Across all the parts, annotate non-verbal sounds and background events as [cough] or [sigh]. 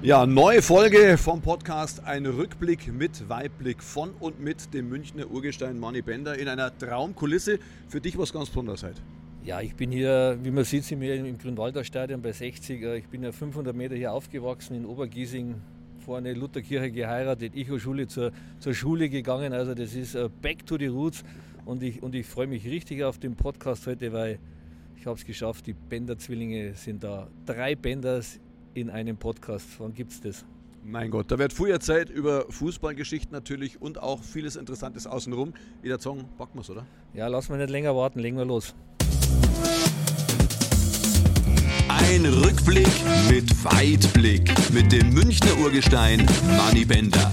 Ja, neue Folge vom Podcast. Ein Rückblick mit Weitblick von und mit dem Münchner Urgestein Manni Bender in einer Traumkulisse. Für dich was ganz Besonderes heute. Ja, ich bin hier, wie man sieht, sind wir im Grünwalder Stadion bei 60. Ich bin ja 500 Meter hier aufgewachsen in Obergiesing, vorne Lutherkirche geheiratet, Echo-Schule zur, zur Schule gegangen. Also das ist äh, back to the roots und ich, und ich freue mich richtig auf den Podcast heute, weil ich habe es geschafft, die Bender-Zwillinge sind da. Drei Benders in einem Podcast. Wann gibt es das? Mein Gott, da wird früher erzählt über Fußballgeschichten natürlich und auch vieles Interessantes außenrum. Wie der Song, packen wir oder? Ja, lass mal nicht länger warten, legen wir los. Ein Rückblick mit Weitblick mit dem Münchner Urgestein Manny Bender.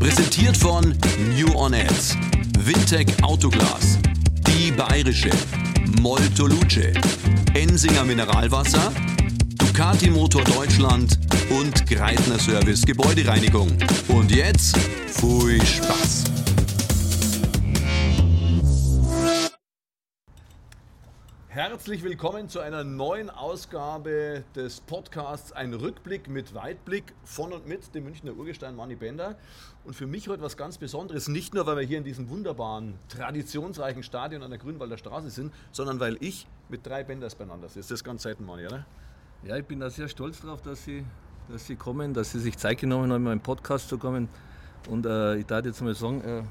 Präsentiert von New On Ads, Wintec Autoglas, Die Bayerische, Molto Luce, Ensinger Mineralwasser, Ducati Motor Deutschland und Greitner Service Gebäudereinigung. Und jetzt viel Spaß! Herzlich willkommen zu einer neuen Ausgabe des Podcasts Ein Rückblick mit Weitblick von und mit dem Münchner Urgestein Manni Bender. Und für mich heute was ganz Besonderes, nicht nur, weil wir hier in diesem wunderbaren, traditionsreichen Stadion an der Grünwalder Straße sind, sondern weil ich mit drei Benders beieinander sitze. Das ist ganz selten, Manni, oder? Ja, ich bin da sehr stolz drauf, dass Sie, dass Sie kommen, dass Sie sich Zeit genommen haben, in meinen Podcast zu kommen. Und äh, ich darf jetzt mal sagen, äh,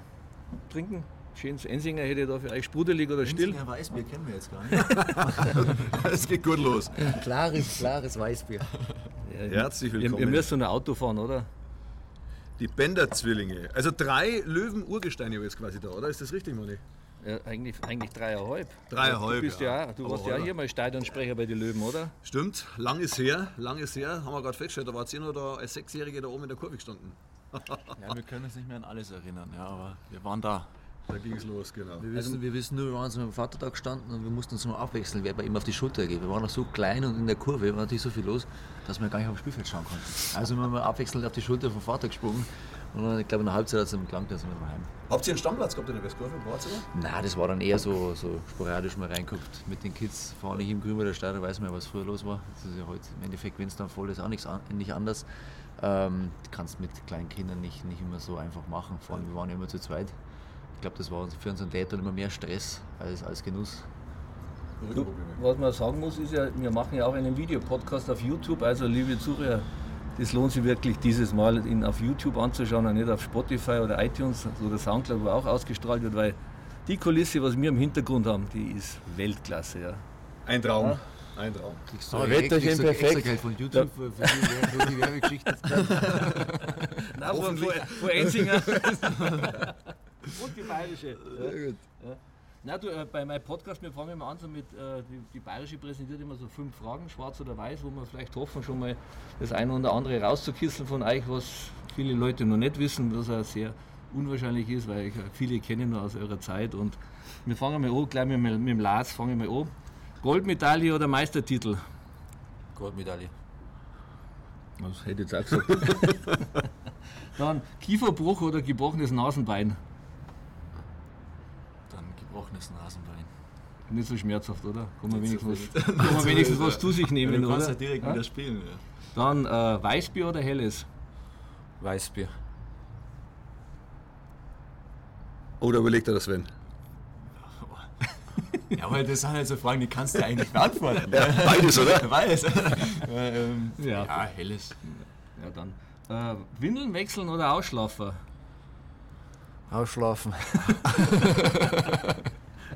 trinken. Schönes Ensinger hätte ich da für euch sprudelig oder still. Ensinger Weißbier kennen wir jetzt gar nicht. [laughs] Es geht gut los. klares, klares Weißbier. Ja, Herzlich willkommen. Ihr, ihr müsst so ein Auto fahren, oder? Die Bender-Zwillinge. Also drei Löwen-Urgesteine jetzt quasi da, oder? Ist das richtig, Manni? Ja, eigentlich, eigentlich dreieinhalb. Dreieinhalb, Du, bist ja. ja, du warst ja hier mal Stadionsprecher bei den Löwen, oder? Stimmt, lang ist her, lang ist her, haben wir gerade festgestellt, da war ihr noch da als Sechsjährige da oben in der Kurve gestanden. [laughs] Ja, wir können uns nicht mehr an alles erinnern, ja, aber wir waren da. Da ging es los, genau. Wir wissen, wir wissen nur, wir waren so am Vatertag gestanden und wir mussten uns nur abwechseln, wer bei ihm auf die Schulter geht. Wir waren noch so klein und in der Kurve war natürlich so viel los, dass wir gar nicht auf dem Spielfeld schauen konnten. Also wir haben abwechselnd auf die Schulter vom Vater gesprungen und dann, ich glaube in der Halbzeit hat es dann gelangt, da sind wir daheim. Habt ihr einen Stammplatz gehabt in der Westkurve? Wart's oder? Nein, das war dann eher so, so sporadisch mal reinguckt mit den Kids. Vorne hier im Grünwalder Stadion weiß man ja, was früher los war. Das ist ja heute im Endeffekt, wenn es dann voll ist, auch nichts an, nicht anders. Ähm, du kannst mit kleinen Kindern nicht, nicht immer so einfach machen. Vor allem, wir waren ja immer zu zweit. Ich glaube, das war für unseren Dad dann immer mehr Stress als, als Genuss. Du, was man sagen muss, ist ja, wir machen ja auch einen Videopodcast auf YouTube. Also, liebe Zuhörer, das lohnt sich wirklich dieses Mal, ihn auf YouTube anzuschauen und nicht auf Spotify oder iTunes oder Soundcloud, wo auch ausgestrahlt wird, weil die Kulisse, was wir im Hintergrund haben, die ist Weltklasse. Ja. Ein Traum. Ein Traum. Aber Wetterchen perfekt. Geld von YouTube für, für, die, für die Werbegeschichte. [laughs] Nein, von, Enzinger. [laughs] Und die bayerische. Ja. Ja. Na, du, äh, bei meinem Podcast, wir fangen immer an so mit, äh, die, die bayerische präsentiert immer so fünf Fragen, schwarz oder weiß, wo wir vielleicht hoffen, schon mal das eine oder andere rauszukisseln von euch, was viele Leute noch nicht wissen, was auch sehr unwahrscheinlich ist, weil ich äh, viele kenne nur aus eurer Zeit. Und wir fangen mal an, gleich mit, dem- mit dem Lars, fangen wir an. Goldmedaille oder Meistertitel? Goldmedaille. Das hätte ich jetzt auch gesagt. [laughs] Dann Kieferbruch oder gebrochenes Nasenbein? Gebrochenes Nasenbein. Nicht so schmerzhaft, oder? Kann man so wenigstens, viel. was, kann man wenigstens was zu sich nehmen, du kannst oder? ja direkt Ja? wieder spielen. Ja. Dann äh, Weißbier oder Helles? Weißbier. Oder überlegt er das, Sven? Ja, aber das sind halt so Fragen, die kannst du eigentlich beantworten. Ja, beides, oder? [laughs] Beides. ähm, Ja. ja. helles. Ja, dann. Äh, Windeln wechseln oder Ausschlafen? Ausschlafen. [laughs]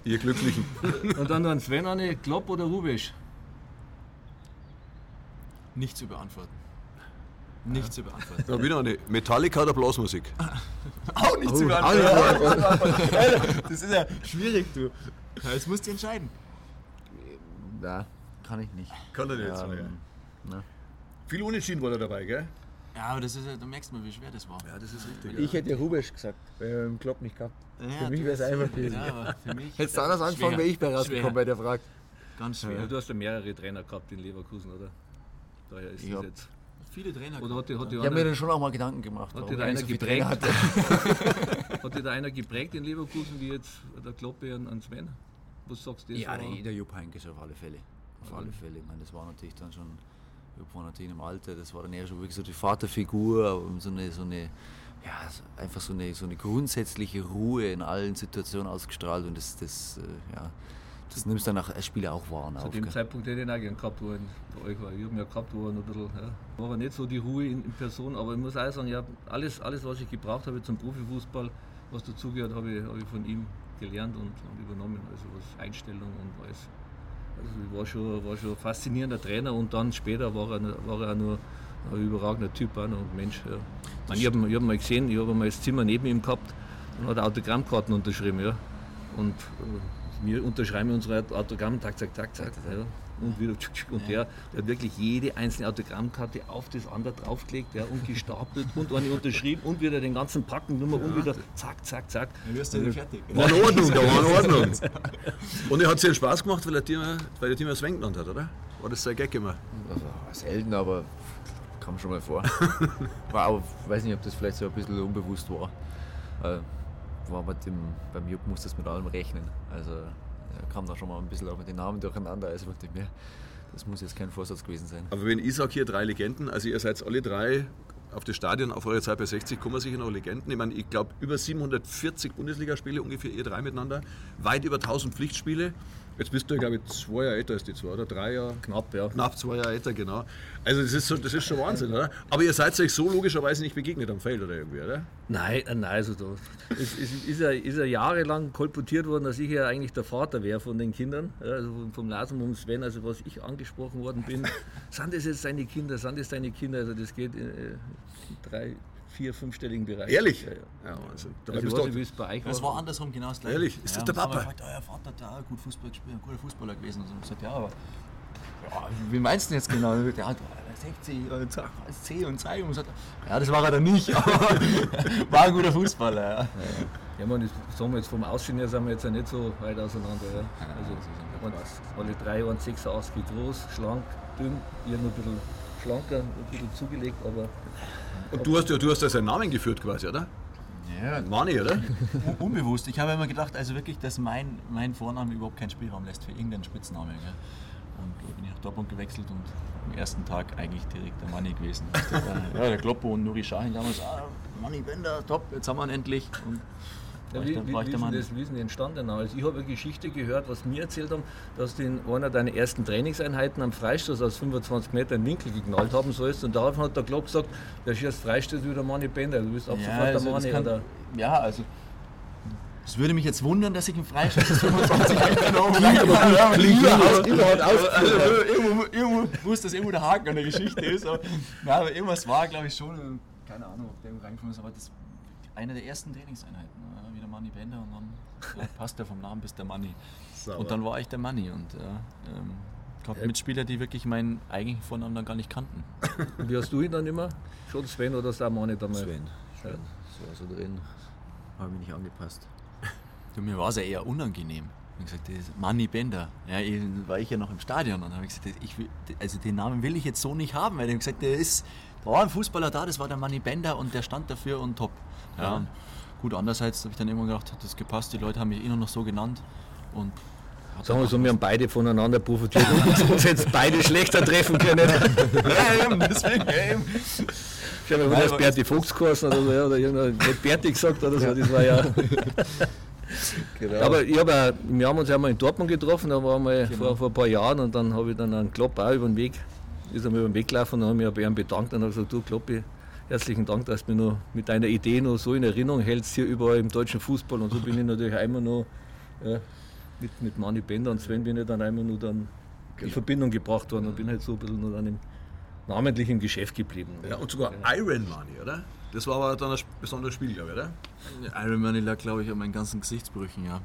Ihr Glücklichen. [laughs] Und dann an Sven eine Klopp oder Rubisch? Nicht zu beantworten. Nicht zu beantworten. Da bin ich eine Metallica oder Blasmusik? [laughs] Auch nicht zu beantworten. [laughs] Das ist ja schwierig, du. Ja, Jetzt musst du entscheiden. Ja, kann ich nicht. Kann er nicht sagen, ja. ne. Viel Unentschieden war da dabei, gell? Ja, aber das ist ja, du merkst mal, wie schwer das war. Ja, das ist richtig. Ich hätte Rubisch gesagt, weil er im Klopp nicht gehabt. Für mich wäre es einfach gewesen. Ja, aber für mich. Hättest du anders angefangen, wäre ich bei rausgekommen bei der Frage. Ganz Ja, schwer. du hast ja mehrere Trainer gehabt in Leverkusen, oder? Daher ist Ja. das jetzt. Viele Trainer. Oder hat, die- hat, die gehabt. Ich habe mir dann schon auch mal Gedanken gemacht. hat dir da ich einer so geprägt? Hat [laughs] [laughs] dir da einer geprägt in Leverkusen, wie jetzt der Kloppe an, an Sven? Was sagst du? Ja, der, der Jupp Heynckes auf alle Fälle. Auf alle Fälle. Ich meine, das war natürlich dann schon natürlich im Alter, das war dann eher schon wirklich so die Vaterfigur so eine, so eine ja, einfach so eine, so eine grundsätzliche Ruhe in allen Situationen ausgestrahlt und das, das, äh, ja, das nimmst du dann als Spieler auch wahr. Zu dem Zeitpunkt hätte ich ihn auch gern gehabt, wo ich bei euch war. Ich habe ihn ja gehabt, wo noch ein bisschen, ja, war aber nicht so die Ruhe in, in Person, aber ich muss auch sagen, ja, alles, alles, was ich gebraucht habe zum Profifußball, was dazugehört, habe ich, hab ich von ihm gelernt und, und übernommen, also was Einstellung und alles. Also war schon, war schon ein faszinierender Trainer und dann später war er, war er auch nur ein überragender Typ auch noch Mensch. Ja. Ich, ich habe hab mal gesehen, ich habe mal das Zimmer neben ihm gehabt und hat Autogrammkarten unterschrieben. Ja. Und äh, wir unterschreiben unsere Autogramme, zack, zack, zack, zack. Ja und wieder und der, der hat wirklich jede einzelne Autogrammkarte auf das andere draufgelegt ja, und gestapelt und eine unterschrieben und wieder den ganzen Packen Nummer und wieder zack, zack, zack. Dann wirst du fertig. War in Ordnung, da war in [laughs] Ordnung. Und er hat sehr Spaß gemacht, weil er dir, weil er dir Sven genannt hat, oder? War das sein Gag immer? Also, selten, aber kam schon mal vor. [laughs] war auch, weiß nicht, ob das vielleicht so ein bisschen unbewusst war. Äh, war mit dem, beim Jupp muss das mit allem rechnen. Also kam da schon mal ein bisschen auch mit den Namen durcheinander. Also dachte mir, das muss jetzt kein Vorsatz gewesen sein. Aber wenn ich sage hier drei Legenden, also ihr seid alle drei auf das Stadion, auf eure Zeit bei 60 kommen sicher noch Legenden. Ich meine, ich glaube über 740 Bundesligaspiele ungefähr, ihr drei miteinander, weit über 1000 Pflichtspiele. Jetzt bist du, glaube ich, zwei Jahre älter als die zwei, oder? Drei Jahre? Knapp, ja. Knapp zwei Jahre älter, genau. Also das ist, so, das ist schon Wahnsinn, oder? Aber ihr seid euch so logischerweise nicht begegnet am Feld, oder irgendwie, oder? Nein, nein, also da, es, es ist, ja, ist ja jahrelang kolportiert worden, dass ich ja eigentlich der Vater wäre von den Kindern, also vom Lasum und Sven, also was ich angesprochen worden bin. [laughs] sind das jetzt deine Kinder, sind das deine Kinder? Also das geht in, äh, drei, vier, fünfstelligen Bereich. Ehrlich? Ja, ja. ja also, also ich weiß bei euch war. Das war andersrum genau das gleiche. Ehrlich? Ist das der Papa? Gefragt, euer Vater hat ja gut Fußball gespielt, ein guter Fußballer gewesen. Und so. Ich gesagt, ja, aber ja, wie meinst du denn jetzt genau? Ja, 60 C und C und sagt, ja, das war er dann nicht, [laughs] aber war ein guter Fußballer. Ja, ja man, das sagen wir jetzt vom Aussehen her sind wir jetzt ja nicht so weit auseinander. Ja. Also, alle drei waren 86 groß, schlank, dünn, ihr noch ein bisschen schlanker, ein bisschen zugelegt, aber und du hast ja du hast ja seinen Namen geführt quasi, oder? Ja. Mani, oder? Unbewusst. Ich habe immer gedacht, also wirklich, dass mein, mein Vorname überhaupt keinen Spielraum lässt für irgendeinen Spitznamen. Gell? Und da bin ich nach Dortmund gewechselt und am ersten Tag eigentlich direkt der Mani gewesen. [laughs] ja, der Kloppo und Nuri Sahin damals, ah, Mani Bender, top, jetzt haben wir ihn endlich. Und ja, wie, wie, wie, ist das, wie ist denn entstanden? Also ich habe eine Geschichte gehört, was mir erzählt haben, dass du in einer deiner ersten Trainingseinheiten am Freistoß aus 25 Metern Winkel geknallt haben sollst und daraufhin hat der Klopp gesagt, der schießt Freistoß wie der Mani Bender, du bist ab ja, sofort also der Mani. Kann, ja, also es würde mich jetzt wundern, dass ich im Freistoß 25 [laughs] Meter noch Irgendwo, irgendwo muss das irgendwo der Haken an der Geschichte ist. Aber, ja, aber irgendwas war, glaube ich, schon. Keine Ahnung, ob der reingekommen ist, aber das eine der ersten Trainingseinheiten. Manni Bender und dann [laughs] passt er vom Namen bis der Manni. Und dann war ich der Manni und ja, ähm, gab Mitspieler, die wirklich meinen eigentlichen Vornamen dann gar nicht kannten. Und [laughs] wie hast du ihn dann immer? Schon Sven oder ist der Manni damals? Sven. Sven. Ja. So, so drin. Habe mich nicht angepasst. Du, mir war es ja eher unangenehm. Ich habe gesagt, Manni Bender. Ja, war ich ja noch im Stadion und habe gesagt, ich will, also den Namen will ich jetzt so nicht haben, weil ich gesagt, der ist, da war ein Fußballer da, das war der Manni Bender und der stand dafür und top. Ja. ja. Gut, andererseits habe ich dann irgendwann gedacht, hat das gepasst, die Leute haben mich eh nur noch so genannt. Und Sagen wir so, wir haben beide voneinander profitiert und uns jetzt beide schlechter treffen können. [laughs] ja, eben, deswegen, eben. Ich habe mir das Berti Fuchs geheißen oder so, oder irgendein, nicht Berti gesagt oder so, das war ja. [laughs] Genau. Aber ich hab auch, wir haben uns einmal in Dortmund getroffen, da waren wir genau. vor, vor ein paar Jahren und dann habe ich dann einen Klopp auch über den Weg, ist er mir über den Weg gelaufen und habe mich bei ihm bedankt und habe gesagt, du Kloppi, herzlichen Dank, dass du mich noch mit deiner Idee noch so in Erinnerung hältst hier überall im deutschen Fußball. Und so bin ich natürlich einmal noch ja, mit, mit Mani Bender und Sven bin ich dann einmal nur dann genau. in Verbindung gebracht worden und bin halt so ein bisschen nur dann im namentlichen Geschäft geblieben. Ja, und sogar ja. Iron Money, oder? Das war aber dann ein besonderes Spiel, glaube ich, oder? Iron Money lag, glaube ich, an meinen ganzen Gesichtsbrüchen, ja.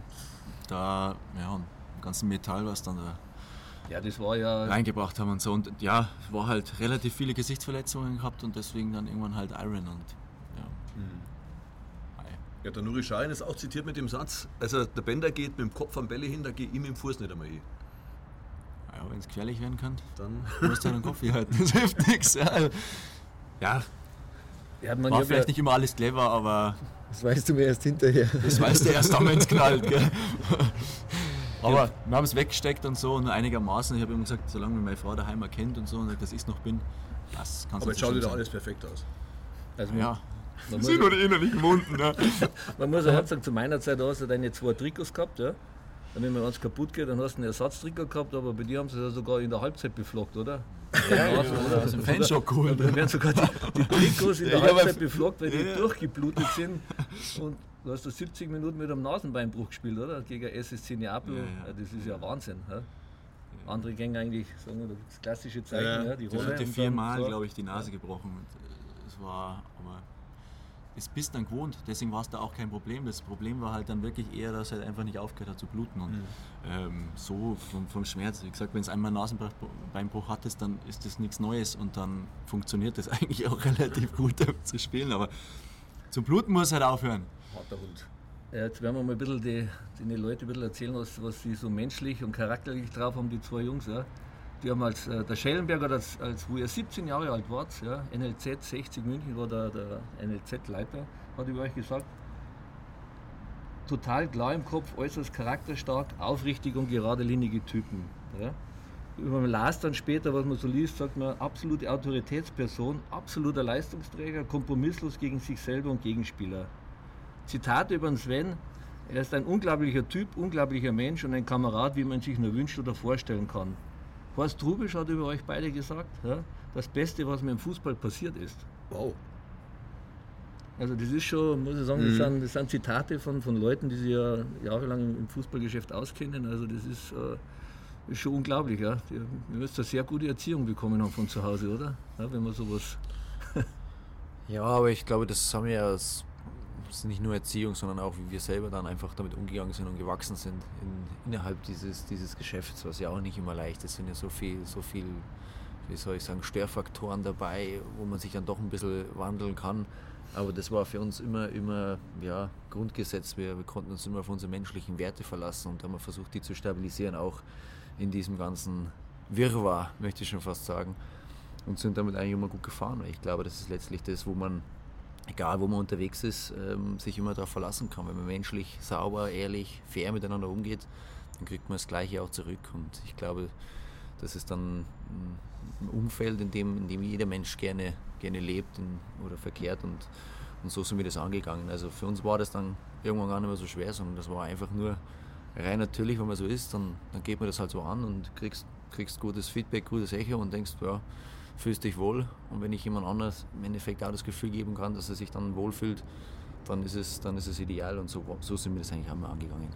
Da, ja, und im ganzen Metall, was dann da ja, das war ja. reingebracht haben und so. Und ja, war halt relativ viele Gesichtsverletzungen gehabt und deswegen dann irgendwann halt Iron und ja. Mhm. Ja, der Nuri Schein ist auch zitiert mit dem Satz, also der Bender geht mit dem Kopf am Bälle hin, da geht ihm mit dem Fuß nicht einmal hin. Ja, wenn es gefährlich werden kann, dann musst du den Kopf hier halten. Das hilft nichts. Ja, also, [laughs] ja. Ja man war vielleicht ja, nicht immer alles clever, aber. Das weißt du mir erst hinterher. Das weißt du erst dann, wenn es knallt, gell? [laughs] Aber wir haben es weggesteckt und so und einigermaßen. Ich habe immer gesagt, solange meine Frau daheim erkennt und so und dass ich noch bin, das kann Aber jetzt schaut wieder alles perfekt aus. Also ja. Man sind nur die innerlichen Wunden. Ne? [laughs] Man muss auch sagen, zu meiner Zeit hast du deine zwei Trikots gehabt. Ja? Wenn mir eins kaputt geht, dann hast du einen Ersatztrikot gehabt, aber bei dir haben sie es ja sogar in der Halbzeit beflockt, oder? [laughs] Ja, ja, ja, oder aus dem Fanshop geholt. Dann werden sogar die, die Trikots in [laughs] der Halbzeit beflockt, weil die durchgeblutet sind. [laughs] Und du hast da 70 Minuten mit einem Nasenbeinbruch gespielt, oder? Gegen SSC Neapel. Das ist ja Wahnsinn. Andere gehen eigentlich, sagen wir, das klassische Zeichen, ja, die Rolle. Ich hatte viermal, so. glaube ich, die Nase gebrochen. Und es war, aber es bist dann gewohnt, deswegen war es da auch kein Problem. Das Problem war halt dann wirklich eher, dass er halt einfach nicht aufgehört hat zu bluten. Und mhm. ähm, so vom, vom, Schmerz, wie gesagt, wenn es einmal Nasenbeinbruch hattest, dann ist das nichts Neues und dann funktioniert das [laughs] eigentlich auch relativ gut zu spielen. Aber zum Bluten muss halt aufhören. Harter Hund. Ja, jetzt werden wir mal ein bisschen die, die Leute ein bisschen erzählen, was, was sie so menschlich und charakterlich drauf haben, die zwei Jungs. Ja. Die haben als, äh, der Schellenberger, als, als, wo ihr 17 Jahre alt wart, ja, NLZ 60 München war der, der NLZ-Leiter, hat über euch gesagt, total klar im Kopf, äußerst charakterstark, aufrichtig und geradlinige Typen. Ja. Wenn man las dann später, was man so liest, sagt man, absolute Autoritätsperson, absoluter Leistungsträger, kompromisslos gegen sich selber und Gegenspieler. Zitat über den Sven, er ist ein unglaublicher Typ, unglaublicher Mensch und ein Kamerad, wie man sich nur wünscht oder vorstellen kann. Horst Trubisch hat über euch beide gesagt, ja, das Beste, was mir im Fußball passiert ist. Wow. Also das ist schon, muss ich sagen, das, mhm. sind, das sind Zitate von, von Leuten, die sich ja jahrelang im Fußballgeschäft auskennen. Also das ist, äh, ist schon unglaublich. Ja. Ihr müsst eine sehr gute Erziehung bekommen haben von zu Hause, oder? Ja, wenn man sowas... [laughs] ja, aber ich glaube, das haben wir ja als ist nicht nur Erziehung, sondern auch wie wir selber dann einfach damit umgegangen sind und gewachsen sind in, innerhalb dieses, dieses Geschäfts, was ja auch nicht immer leicht ist. Es sind ja so viel, so viel, wie soll ich sagen, Störfaktoren dabei, wo man sich dann doch ein bisschen wandeln kann. Aber das war für uns immer, immer ja, Grundgesetz. Wir, wir konnten uns immer auf unsere menschlichen Werte verlassen und haben versucht, die zu stabilisieren, auch in diesem ganzen Wirrwarr, möchte ich schon fast sagen. Und sind damit eigentlich immer gut gefahren. Ich glaube, das ist letztlich das, wo man egal wo man unterwegs ist, ähm, sich immer darauf verlassen kann. Wenn man menschlich, sauber, ehrlich, fair miteinander umgeht, dann kriegt man das Gleiche auch zurück. Und ich glaube, das ist dann ein Umfeld, in dem, in dem jeder Mensch gerne, gerne lebt in, oder verkehrt. Und, und so sind wir das angegangen. Also für uns war das dann irgendwann gar nicht mehr so schwer, sondern das war einfach nur rein natürlich, wenn man so ist, dann, dann geht man das halt so an und kriegst, kriegst gutes Feedback, gutes Echo und denkst, ja, fühlst dich wohl. Und wenn ich jemand anders im Endeffekt auch das Gefühl geben kann, dass er sich dann wohlfühlt, dann ist es, dann ist es ideal und so, so sind wir das eigentlich einmal angegangen.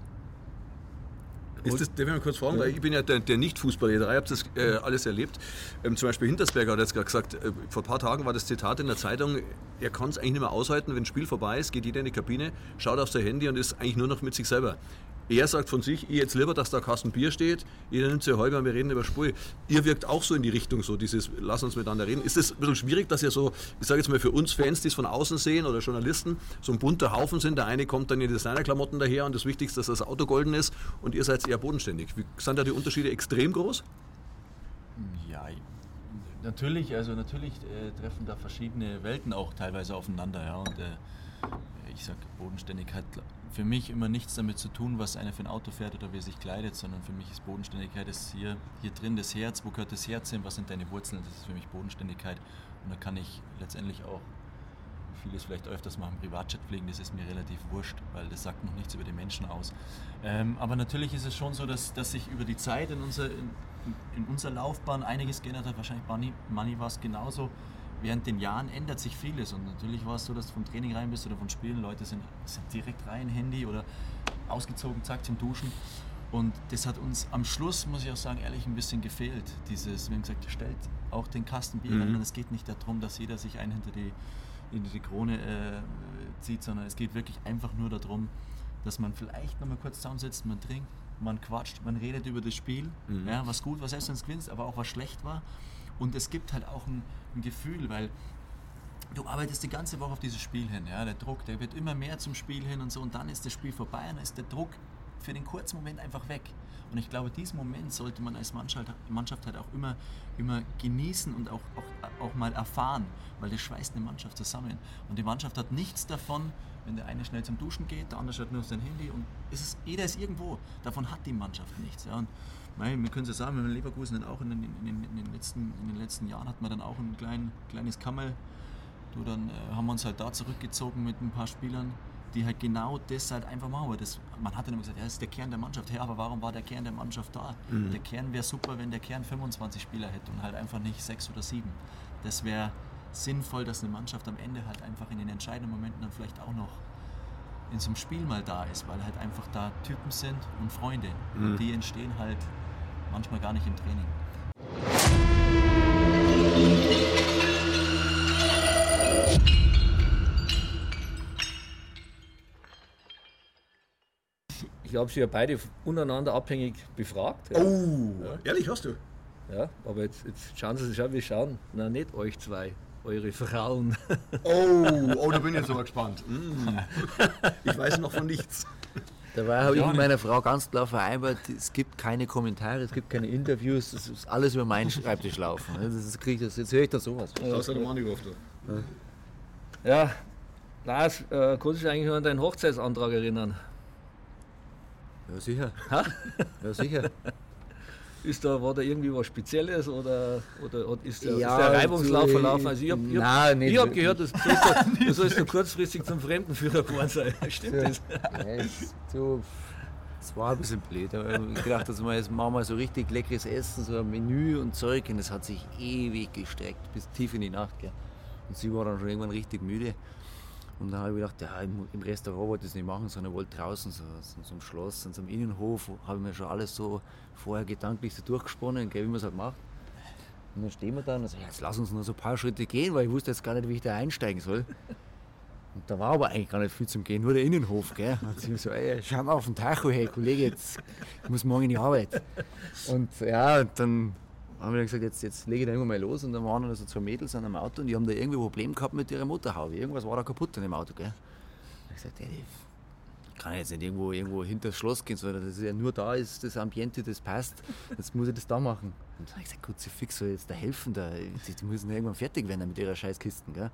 Ist das, darf ich mal kurz fragen, weil ich bin ja der, der Nicht-Fußballer, ihr habt das äh, alles erlebt. Ähm, zum Beispiel Hintersberger hat jetzt gerade gesagt, äh, vor ein paar Tagen war das Zitat in der Zeitung, er kann es eigentlich nicht mehr aushalten, wenn ein Spiel vorbei ist, geht jeder in die Kabine, schaut auf sein Handy und ist eigentlich nur noch mit sich selber. Er sagt von sich, ich jetzt lieber, dass da Kasten Bier steht, jeder nimmt sich halber und wir reden über Spur. Ihr wirkt auch so in die Richtung, so dieses, lass uns miteinander reden. Ist es ein bisschen schwierig, dass ihr so, ich sage jetzt mal für uns Fans, die es von außen sehen oder Journalisten, so ein bunter Haufen sind. Der eine kommt dann in Designerklamotten daher und das Wichtigste ist, dass das Auto golden ist und ihr seid eher bodenständig. Wie, sind da die Unterschiede extrem groß? Ja, natürlich, also natürlich äh, treffen da verschiedene Welten auch teilweise aufeinander. Ja, und, äh, ich sage, Bodenständigkeit für mich immer nichts damit zu tun, was einer für ein Auto fährt oder wie er sich kleidet, sondern für mich ist Bodenständigkeit ist hier, hier drin das Herz, wo gehört das Herz hin, was sind deine Wurzeln, das ist für mich Bodenständigkeit. Und da kann ich letztendlich auch vieles vielleicht öfters machen, Privatjet fliegen, das ist mir relativ wurscht, weil das sagt noch nichts über die Menschen aus. Ähm, aber natürlich ist es schon so, dass, dass sich über die Zeit in, unser, in, in unserer Laufbahn einiges geändert hat. Wahrscheinlich Money, Money war es genauso während den Jahren ändert sich vieles. Und natürlich war es so, dass du vom Training rein bist oder von Spielen, Leute sind, sind direkt rein, Handy oder ausgezogen, zack, zum Duschen. Und das hat uns am Schluss, muss ich auch sagen, ehrlich ein bisschen gefehlt. Dieses, wir haben gesagt, stellt auch den Kasten Bier mhm. Es geht nicht darum, dass jeder sich einen hinter die, hinter die Krone äh, zieht, sondern es geht wirklich einfach nur darum, dass man vielleicht nochmal kurz zusammensitzt, man trinkt, man quatscht, man redet über das Spiel, mhm. ja, was gut war, selbst wenn es gewinnst, aber auch was schlecht war. Und es gibt halt auch ein, ein Gefühl, weil du arbeitest die ganze Woche auf dieses Spiel hin. Ja? Der Druck, der wird immer mehr zum Spiel hin und so. Und dann ist das Spiel vorbei und dann ist der Druck für den kurzen Moment einfach weg. Und ich glaube, diesen Moment sollte man als Mannschaft, Mannschaft halt auch immer, immer genießen und auch, auch, auch mal erfahren, weil das schweißt eine Mannschaft zusammen. Und die Mannschaft hat nichts davon, wenn der eine schnell zum Duschen geht, der andere schaut nur auf sein Handy und es ist, jeder ist irgendwo. Davon hat die Mannschaft nichts. Ja. Und, wir können es ja sagen, wenn wir Leverkusen dann auch in den, in, den, in, den letzten, in den letzten Jahren hatten wir dann auch ein klein, kleines Kammel. Du, dann äh, haben wir uns halt da zurückgezogen mit ein paar Spielern die halt genau das halt einfach machen. Das, man hat dann immer gesagt, ja, das ist der Kern der Mannschaft. Hey, aber warum war der Kern der Mannschaft da? Mhm. Der Kern wäre super, wenn der Kern 25 Spieler hätte und halt einfach nicht sechs oder sieben. Das wäre sinnvoll, dass eine Mannschaft am Ende halt einfach in den entscheidenden Momenten dann vielleicht auch noch in so einem Spiel mal da ist, weil halt einfach da Typen sind und Freunde. Mhm. Und die entstehen halt manchmal gar nicht im Training. Ich habe sie ja beide untereinander abhängig befragt. Ja. Oh, ja. ehrlich hast du? Ja, aber jetzt, jetzt schauen Sie sich an, wir schauen. Na, nicht euch zwei, eure Frauen. Oh, oh da bin ich jetzt aber gespannt. Mm. Ich weiß noch von nichts. Dabei habe ich mit meiner Frau ganz klar vereinbart, es gibt keine Kommentare, es gibt keine Interviews, es ist alles über meinen Schreibtisch laufen. Das ist, krieg ich das, jetzt höre ich da sowas. Das ist der Mann Ja, ja. Lars, äh, kannst du dich eigentlich noch an deinen Hochzeitsantrag erinnern? Ja, sicher. Ha? Ja, sicher. Ist da, war da irgendwie was Spezielles oder, oder ist, der, ja, ist der Reibungslauf verlaufen? Also ich habe hab, hab gehört, dass du, sollst, du sollst kurzfristig zum Fremdenführer geworden sein. [laughs] Stimmt das? Ja, so, es war ein bisschen blöd. Ich habe gedacht, dass wir jetzt machen wir so richtig leckeres Essen, so ein Menü und Zeug. Und das hat sich ewig gestreckt, bis tief in die Nacht. Gell. Und sie war dann schon irgendwann richtig müde. Und dann habe ich gedacht, ja, im, im Restaurant wollte ich das nicht machen, sondern wollte draußen, so, so, so einem Schloss, in so einem Innenhof, habe ich mir schon alles so vorher gedanklich so durchgesponnen, wie man es halt macht. Und dann stehen wir da und dann sage ich, jetzt lass uns nur so ein paar Schritte gehen, weil ich wusste jetzt gar nicht, wie ich da einsteigen soll. [laughs] Und da war aber eigentlich gar nicht viel zum Gehen, nur der Innenhof. Gell? Und sie so, ey, schau mal auf den Tacho, hey Kollege, jetzt ich muss morgen in die Arbeit. [laughs] Und ja, dann haben wir gesagt, jetzt, jetzt lege ich da irgendwann mal los. Und dann waren dann so zwei Mädels an einem Auto und die haben da irgendwie ein Problem gehabt mit ihrer Motorhaube. Irgendwas war da kaputt an dem Auto. Gell? Ich gesagt, ich kann jetzt nicht irgendwo, irgendwo hinter das Schloss gehen, sondern das ist ja nur da ist das Ambiente, das passt. Jetzt muss ich das da machen. Und dann habe ich gesagt, gut, sie fix soll jetzt da helfen. Da. Die, die müssen irgendwann fertig werden mit ihrer Scheißkisten. Gell?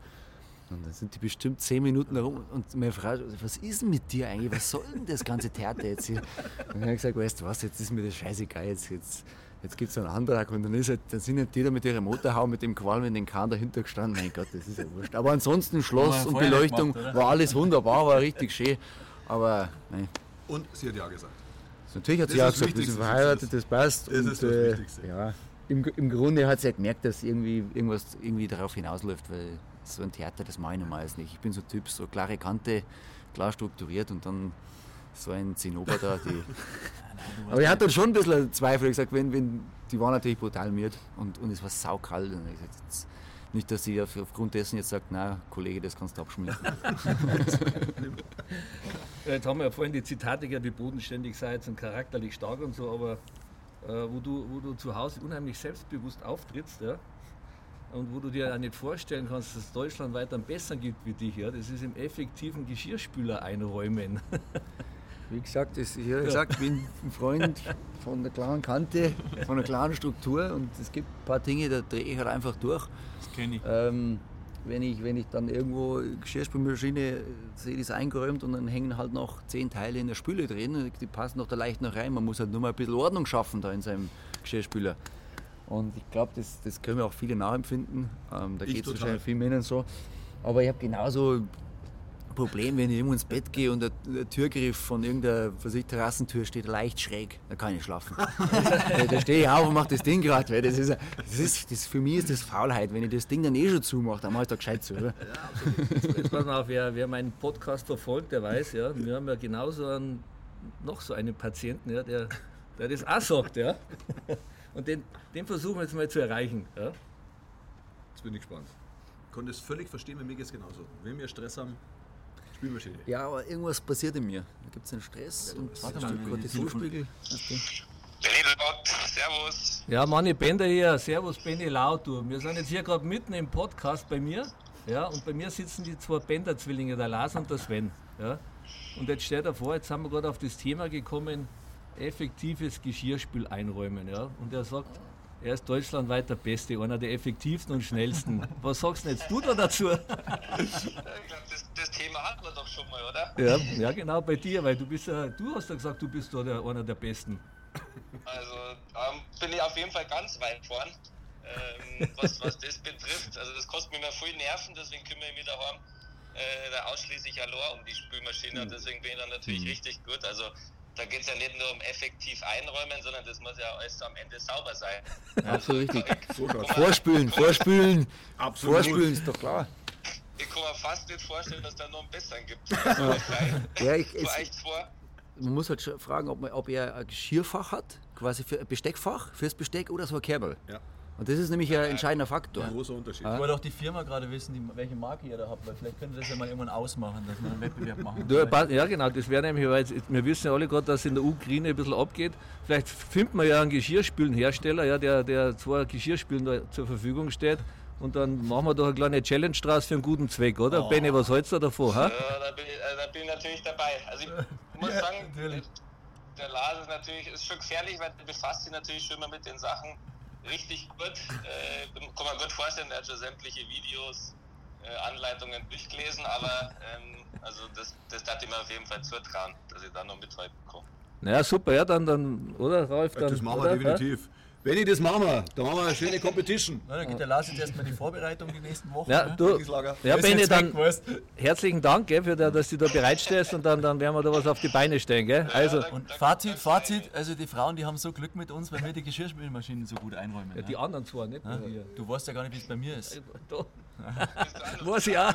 Und dann sind die bestimmt zehn Minuten herum und meine Frau, was ist denn mit dir eigentlich? Was soll denn das ganze Theater jetzt hier? Und dann habe ich gesagt, weißt du was, jetzt ist mir das scheißegal, jetzt, jetzt Jetzt gibt es einen Antrag und dann, ist halt, dann sind halt die da mit ihrer Motorhaube mit dem Qualm in den Kahn dahinter gestanden. Mein Gott, das ist ja wurscht. Aber ansonsten Schloss und Beleuchtung gemacht, war alles wunderbar, war richtig schön. Aber nein. Und sie hat ja gesagt. Natürlich hat sie ja gesagt, wir sind verheiratet, das passt. Das und, ist das äh, Wichtigste. Ja, im, Im Grunde hat sie ja gemerkt, dass irgendwie irgendwas irgendwie darauf hinausläuft, weil so ein Theater, das mache ich normalerweise nicht. Ich bin so ein Typ, so klare Kante, klar strukturiert und dann so ein Zinnober da, die [laughs] aber ich hatte schon ein bisschen Zweifel. Ich gesagt, wenn, wenn, die waren natürlich brutal müde und, und es war saukalt. Und ich gesagt, jetzt, nicht, dass sie aufgrund dessen jetzt sagt, na Kollege, das kannst du abschmieren. [laughs] jetzt haben wir ja vorhin die Zitate gehört, wie bodenständig seid und charakterlich stark und so, aber äh, wo, du, wo du zu Hause unheimlich selbstbewusst auftrittst, ja, und wo du dir auch nicht vorstellen kannst, dass es Deutschland weiter besser gibt wie dich, ja, das ist im effektiven Geschirrspüler einräumen. [laughs] Wie gesagt, das, ich habe gesagt, ich bin ein Freund von der klaren Kante, von der klaren Struktur und es gibt ein paar Dinge, da drehe ich halt einfach durch. Das kenne ich. Ähm, wenn ich. Wenn ich dann irgendwo Geschirrspülmaschine sehe, die ist eingeräumt und dann hängen halt noch zehn Teile in der Spüle drin, die passen noch da leicht noch rein. Man muss halt nur mal ein bisschen Ordnung schaffen da in seinem Geschirrspüler. Und ich glaube, das, das können wir auch viele nachempfinden. Ähm, da geht es wahrscheinlich vielen Männern so. Aber ich habe genauso Problem, wenn ich irgendwo ins Bett gehe und der, der Türgriff von irgendeiner ich, Terrassentür steht leicht schräg, dann kann ich schlafen. [laughs] da stehe ich auf und mache das Ding gerade, weil das ist, das ist das, für mich ist das Faulheit. Wenn ich das Ding dann eh schon zumache, dann mache ich da gescheit zu, oder? Ja. Jetzt pass mal auf, wer, wer meinen Podcast verfolgt, der weiß, ja, wir haben ja genauso einen, noch so einen Patienten, ja, der, der das auch sagt, ja. Und den, den versuchen wir jetzt mal zu erreichen. Ja. Jetzt bin ich gespannt. Ich konnte es völlig verstehen, wenn mir geht es genauso. Wenn wir Stress haben, Spülmaschine. Ja, aber irgendwas passiert in mir. Da gibt es einen Stress ja, und warte mal, Kortisolspiegel. Okay. Servus. Ja, Manni Bender hier. Servus, Benny Laut. Wir sind jetzt hier gerade mitten im Podcast bei mir. Ja, und bei mir sitzen die zwei Bender-Zwillinge, der Lars und der Sven. Ja. Und jetzt stellt er vor, jetzt sind wir gerade auf das Thema gekommen, effektives Geschirrspül einräumen. Ja. Und er sagt, er ist deutschlandweit der Beste, einer der effektivsten und schnellsten. Was sagst du jetzt du da dazu? [laughs] Ich glaube, das, das, Thema hatten wir doch schon mal, oder? Ja, ja, genau bei dir, weil du bist ja, du hast ja gesagt, du bist da der, einer der Besten. Also ähm, bin ich auf jeden Fall ganz weit vorn, ähm, was, was das betrifft. Also das kostet mir immer viel Nerven, deswegen kümmere ich mich daheim äh, da ausschließlich allein um die Spülmaschine und deswegen bin ich dann natürlich mhm. richtig gut. Also da geht es ja nicht nur um effektiv einräumen, sondern das muss ja alles am Ende sauber sein. [laughs] Ja, absolut richtig. vorspülen, vorspülen. Absolut. Vorspülen ist doch klar. Ich kann mir fast nicht vorstellen, dass da noch einen besseren gibt. ja, ich, es, echt vor. Man muss halt schon fragen, ob, man, ob er ein Geschirrfach hat, quasi für ein Besteckfach, fürs Besteck oder so ein Kerbel. Ja. Und das ist nämlich ein entscheidender Faktor. Ein großer Unterschied. Ich wollte auch die Firma gerade wissen, welche Marke ihr da habt, weil vielleicht könnte das ja mal irgendwann ausmachen, dass wir einen Wettbewerb machen. Du, ja, genau, das wäre nämlich, weil wir wissen ja alle gerade, dass in der Ukraine ein bisschen abgeht. Vielleicht findet man ja einen Geschirrspülenhersteller, ja, der, der zwei Geschirrspülen zur Verfügung steht. Und dann machen wir doch eine kleine Challenge draus für einen guten Zweck, oder? Oh. Benny, was hältst du davor? Ha? Ja, da bin, ich, äh, da bin ich natürlich dabei. Also ich muss sagen, natürlich. der Lars ist natürlich ist schon gefährlich, weil er befasst sich natürlich schon immer mit den Sachen richtig gut. Äh, kann man gut vorstellen, er hat schon sämtliche Videos, äh, Anleitungen durchgelesen, aber ähm, also das, das darf ich mir auf jeden Fall zutrauen, dass ich da noch mithalten kann. Naja, super, ja, dann, dann oder Ralf? Dann, das machen wir definitiv. Wenn ich das machen wir, dann machen wir eine schöne Competition. Na, dann geht der Lars jetzt erstmal die Vorbereitung die nächsten Wochen. Ja, ne? du, ja Benni, dann herzlichen Dank, gell, für der, dass du da bereitstellst und dann, dann werden wir da was auf die Beine stellen. Gell? Also. Und Fazit, Fazit, also die Frauen, die haben so Glück mit uns, weil wir die Geschirrspülmaschinen so gut einräumen. Ja, die anderen zwar nicht. Ja? Du weißt ja gar nicht, wie es bei mir ist. [laughs] Weiß ich auch.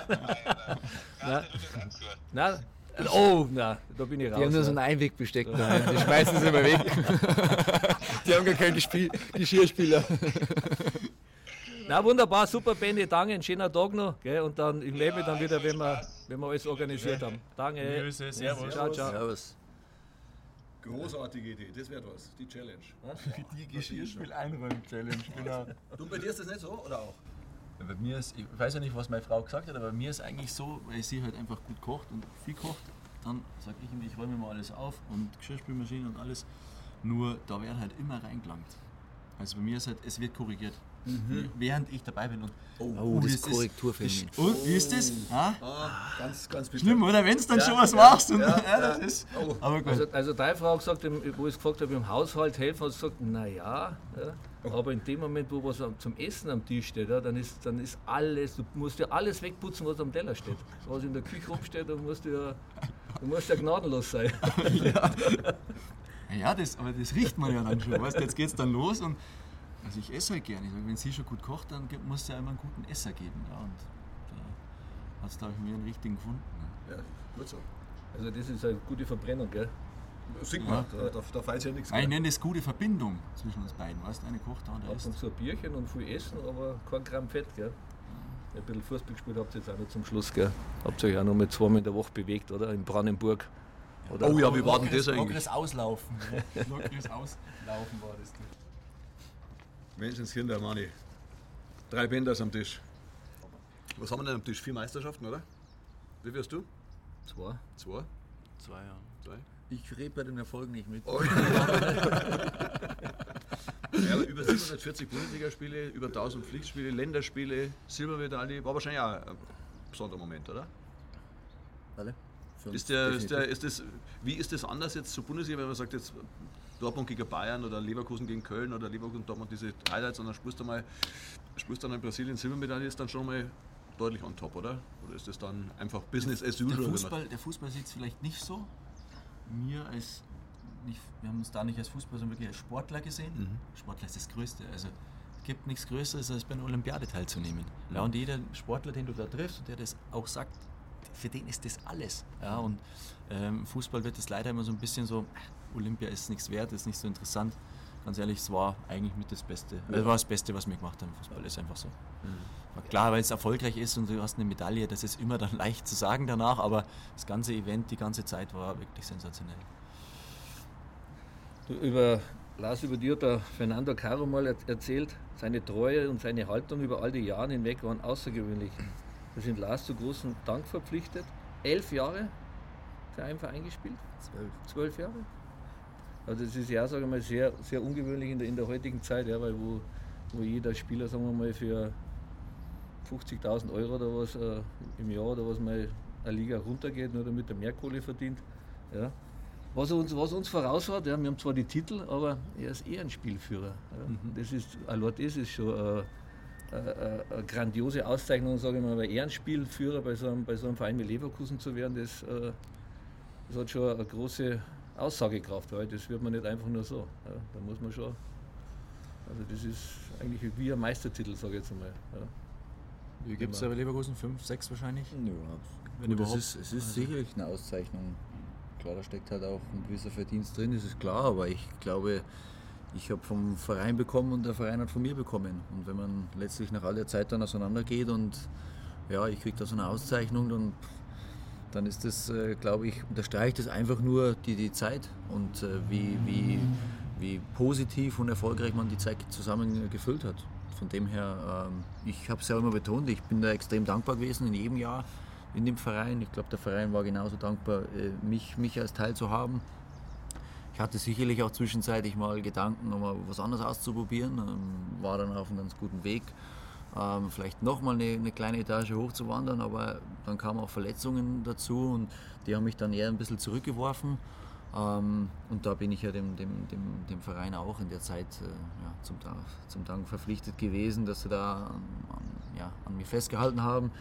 Nein. Oh, na, da bin ich raus. Die haben nur so ein Einwegbesteck daheim, die schmeißen sie immer weg. [laughs] die haben gar keinen Gespiel Geschirrspieler. Na wunderbar, super Benny, danke, ein schöner Tag noch. Gell, und dann ich lebe ja, dann wieder, wenn wir, wenn wir alles organisiert haben. Danke. Grüße, servus. Ciao, ciao. Servus. Großartige Idee, das wird was, die Challenge. Die Geschirrspiel-Einräumen-Challenge, genau. Du, bei dir ist das nicht so, oder auch? Bei mir ist, ich weiß ja nicht, was meine Frau gesagt hat, aber bei mir ist eigentlich so, weil sie halt einfach gut kocht und viel kocht, dann sage ich ihm, ich räume mal alles auf und Geschirrspülmaschine und alles. Nur da wird halt immer reingelangt. Also bei mir ist halt, es wird korrigiert. Mhm. Während ich dabei bin. Und, oh, oh das ist Korrekturfilm. Und wie ist das? Ah? Ah, ganz, ganz Schlimm, oder? Wenn du dann ja, schon was ja, machst. Und, ja, das ist, oh. aber gut. Also, also deine Frau hat gesagt, wo ich gefragt habe, im Haushalt helfen, hat sie gesagt, naja, ja, aber in dem Moment, wo was zum Essen am Tisch steht, dann, ist, dann ist alles, du musst ja alles wegputzen, was am Teller steht. [laughs] Was in der Küche rumsteht, dann musst du ja, du musst ja gnadenlos sein. [laughs] ja. Ja, das, aber das riecht man ja dann schon. Weißt, jetzt geht es dann los und also ich esse halt gerne. Wenn sie schon gut kocht, dann muss es ja immer einen guten Esser geben. Ja, und da hat es, glaube ich, mir einen richtigen gefunden. Ja, gut so. Also das ist eine gute Verbrennung, gell? Sieht man, ja, da, da fällt ja nichts mehr. Ich nenne das gute Verbindung zwischen uns beiden. Weißt du, eine kocht, der andere isst. Und so ein Bierchen und viel Essen, aber kein Gramm Fett, gell? Ein bisschen Fußball gespielt habt ihr jetzt auch noch zum Schluss, gell? Habt ihr euch auch noch mit zweimal in der Woche bewegt, oder? In Brandenburg. Oder? Oh ja, wie war denn das eigentlich? Lockeres Auslaufen. Lockeres Auslaufen war das. Menschenskinder, Mani. Drei Bänders am Tisch. Was haben wir denn am Tisch? Vier Meisterschaften, oder? Wie wirst du? Zwei. Zwei? Zwei, ja. Zwei? Ich rede bei den Erfolgen nicht mit. Oh. [laughs] ja, über 740 Bundesligaspiele, über 1000 Pflichtspiele, Länderspiele, Silbermedaille, war wahrscheinlich auch ein besonderer Moment, oder? Alle? Ist der, ist der, ist das, wie ist das anders jetzt zur Bundesliga, wenn man sagt, jetzt Dortmund gegen Bayern oder Leverkusen gegen Köln oder Leverkusen Dortmund diese Highlights und dann spielst du mal, spielst dann in Brasilien Silbermedaille, ist dann schon mal deutlich on top, oder? Oder ist das dann einfach Business as usual? Der Fußball, der Fußball sieht es vielleicht nicht so. Mir als, nicht, wir haben uns da nicht als Fußball, sondern wirklich als Sportler gesehen. Mhm. Sportler ist das Größte. Also es gibt nichts Größeres, als bei einer Olympiade teilzunehmen. Mhm. Ja, und jeder Sportler, den du da triffst und der das auch sagt, für den ist das alles. Ja, und ähm, Fußball wird das leider immer so ein bisschen so, Olympia ist nichts wert, ist nicht so interessant. Ganz ehrlich, es war eigentlich mit das Beste. Ja. Das war das Beste, was wir gemacht haben. Fußball ist einfach so. Mhm. Klar, weil es erfolgreich ist und du hast eine Medaille, das ist immer dann [laughs] leicht zu sagen danach, aber das ganze Event, die ganze Zeit war wirklich sensationell. Du, über Lars, über dir hat der Fernando Caro mal erzählt, seine Treue und seine Haltung über all die Jahre hinweg waren außergewöhnlich. Wir sind Lars zu großem Dank verpflichtet. Elf Jahre für einen Verein gespielt. Zwölf. Zwölf Jahre. Also das ist ja, sage ich mal, sehr, sehr ungewöhnlich in der, in der heutigen Zeit, ja, weil wo, wo jeder Spieler, sagen wir mal, für 50.000 Euro oder was äh, im Jahr oder was mal eine Liga runtergeht, nur damit er mehr Kohle verdient. Ja. Was, uns, was uns voraus hat, ja, wir haben zwar die Titel, aber er ist eher ein Spielführer. Ja. Mhm. Das ist, allein das ist schon eine, eine, eine grandiose Auszeichnung, sage ich mal, weil Ehrenspielführer bei so, einem, bei so einem Verein wie Leverkusen zu werden, das, äh, das hat schon eine große Aussagekraft, weil das wird man nicht einfach nur so. Ja. Da muss man schon, also das ist eigentlich wie ein Meistertitel, sage ich jetzt einmal. Ja. Wie gibt es bei Leverkusen? Fünf, sechs wahrscheinlich? Ja, wenn Gut, überhaupt. Es ist, es ist also. sicherlich eine Auszeichnung. Klar, da steckt halt auch ein gewisser Verdienst drin, das ist klar, aber ich glaube, ich habe vom Verein bekommen und der Verein hat von mir bekommen. Und wenn man letztlich nach all der Zeit dann auseinandergeht und ja, ich kriege da so eine Auszeichnung, dann, dann ist das, äh, glaube ich, unterstreicht das einfach nur die, die Zeit und äh, wie, wie, wie positiv und erfolgreich man die Zeit zusammen gefüllt hat von dem her, ähm, ich habe es ja immer betont, ich bin da extrem dankbar gewesen in jedem Jahr in dem Verein. Ich glaube, der Verein war genauso dankbar, äh, mich, mich als Teil zu haben. Ich hatte sicherlich auch zwischenzeitlich mal Gedanken, um mal was anderes auszuprobieren, ähm, war dann auf einem ganz guten Weg, ähm, vielleicht nochmal eine, eine kleine Etage hochzuwandern, aber dann kamen auch Verletzungen dazu und die haben mich dann eher ein bisschen zurückgeworfen. Ähm, und da bin ich ja dem, dem, dem, dem Verein auch in der Zeit äh, ja, zum, zum Dank verpflichtet gewesen, dass sie da an, ja, an mir festgehalten haben.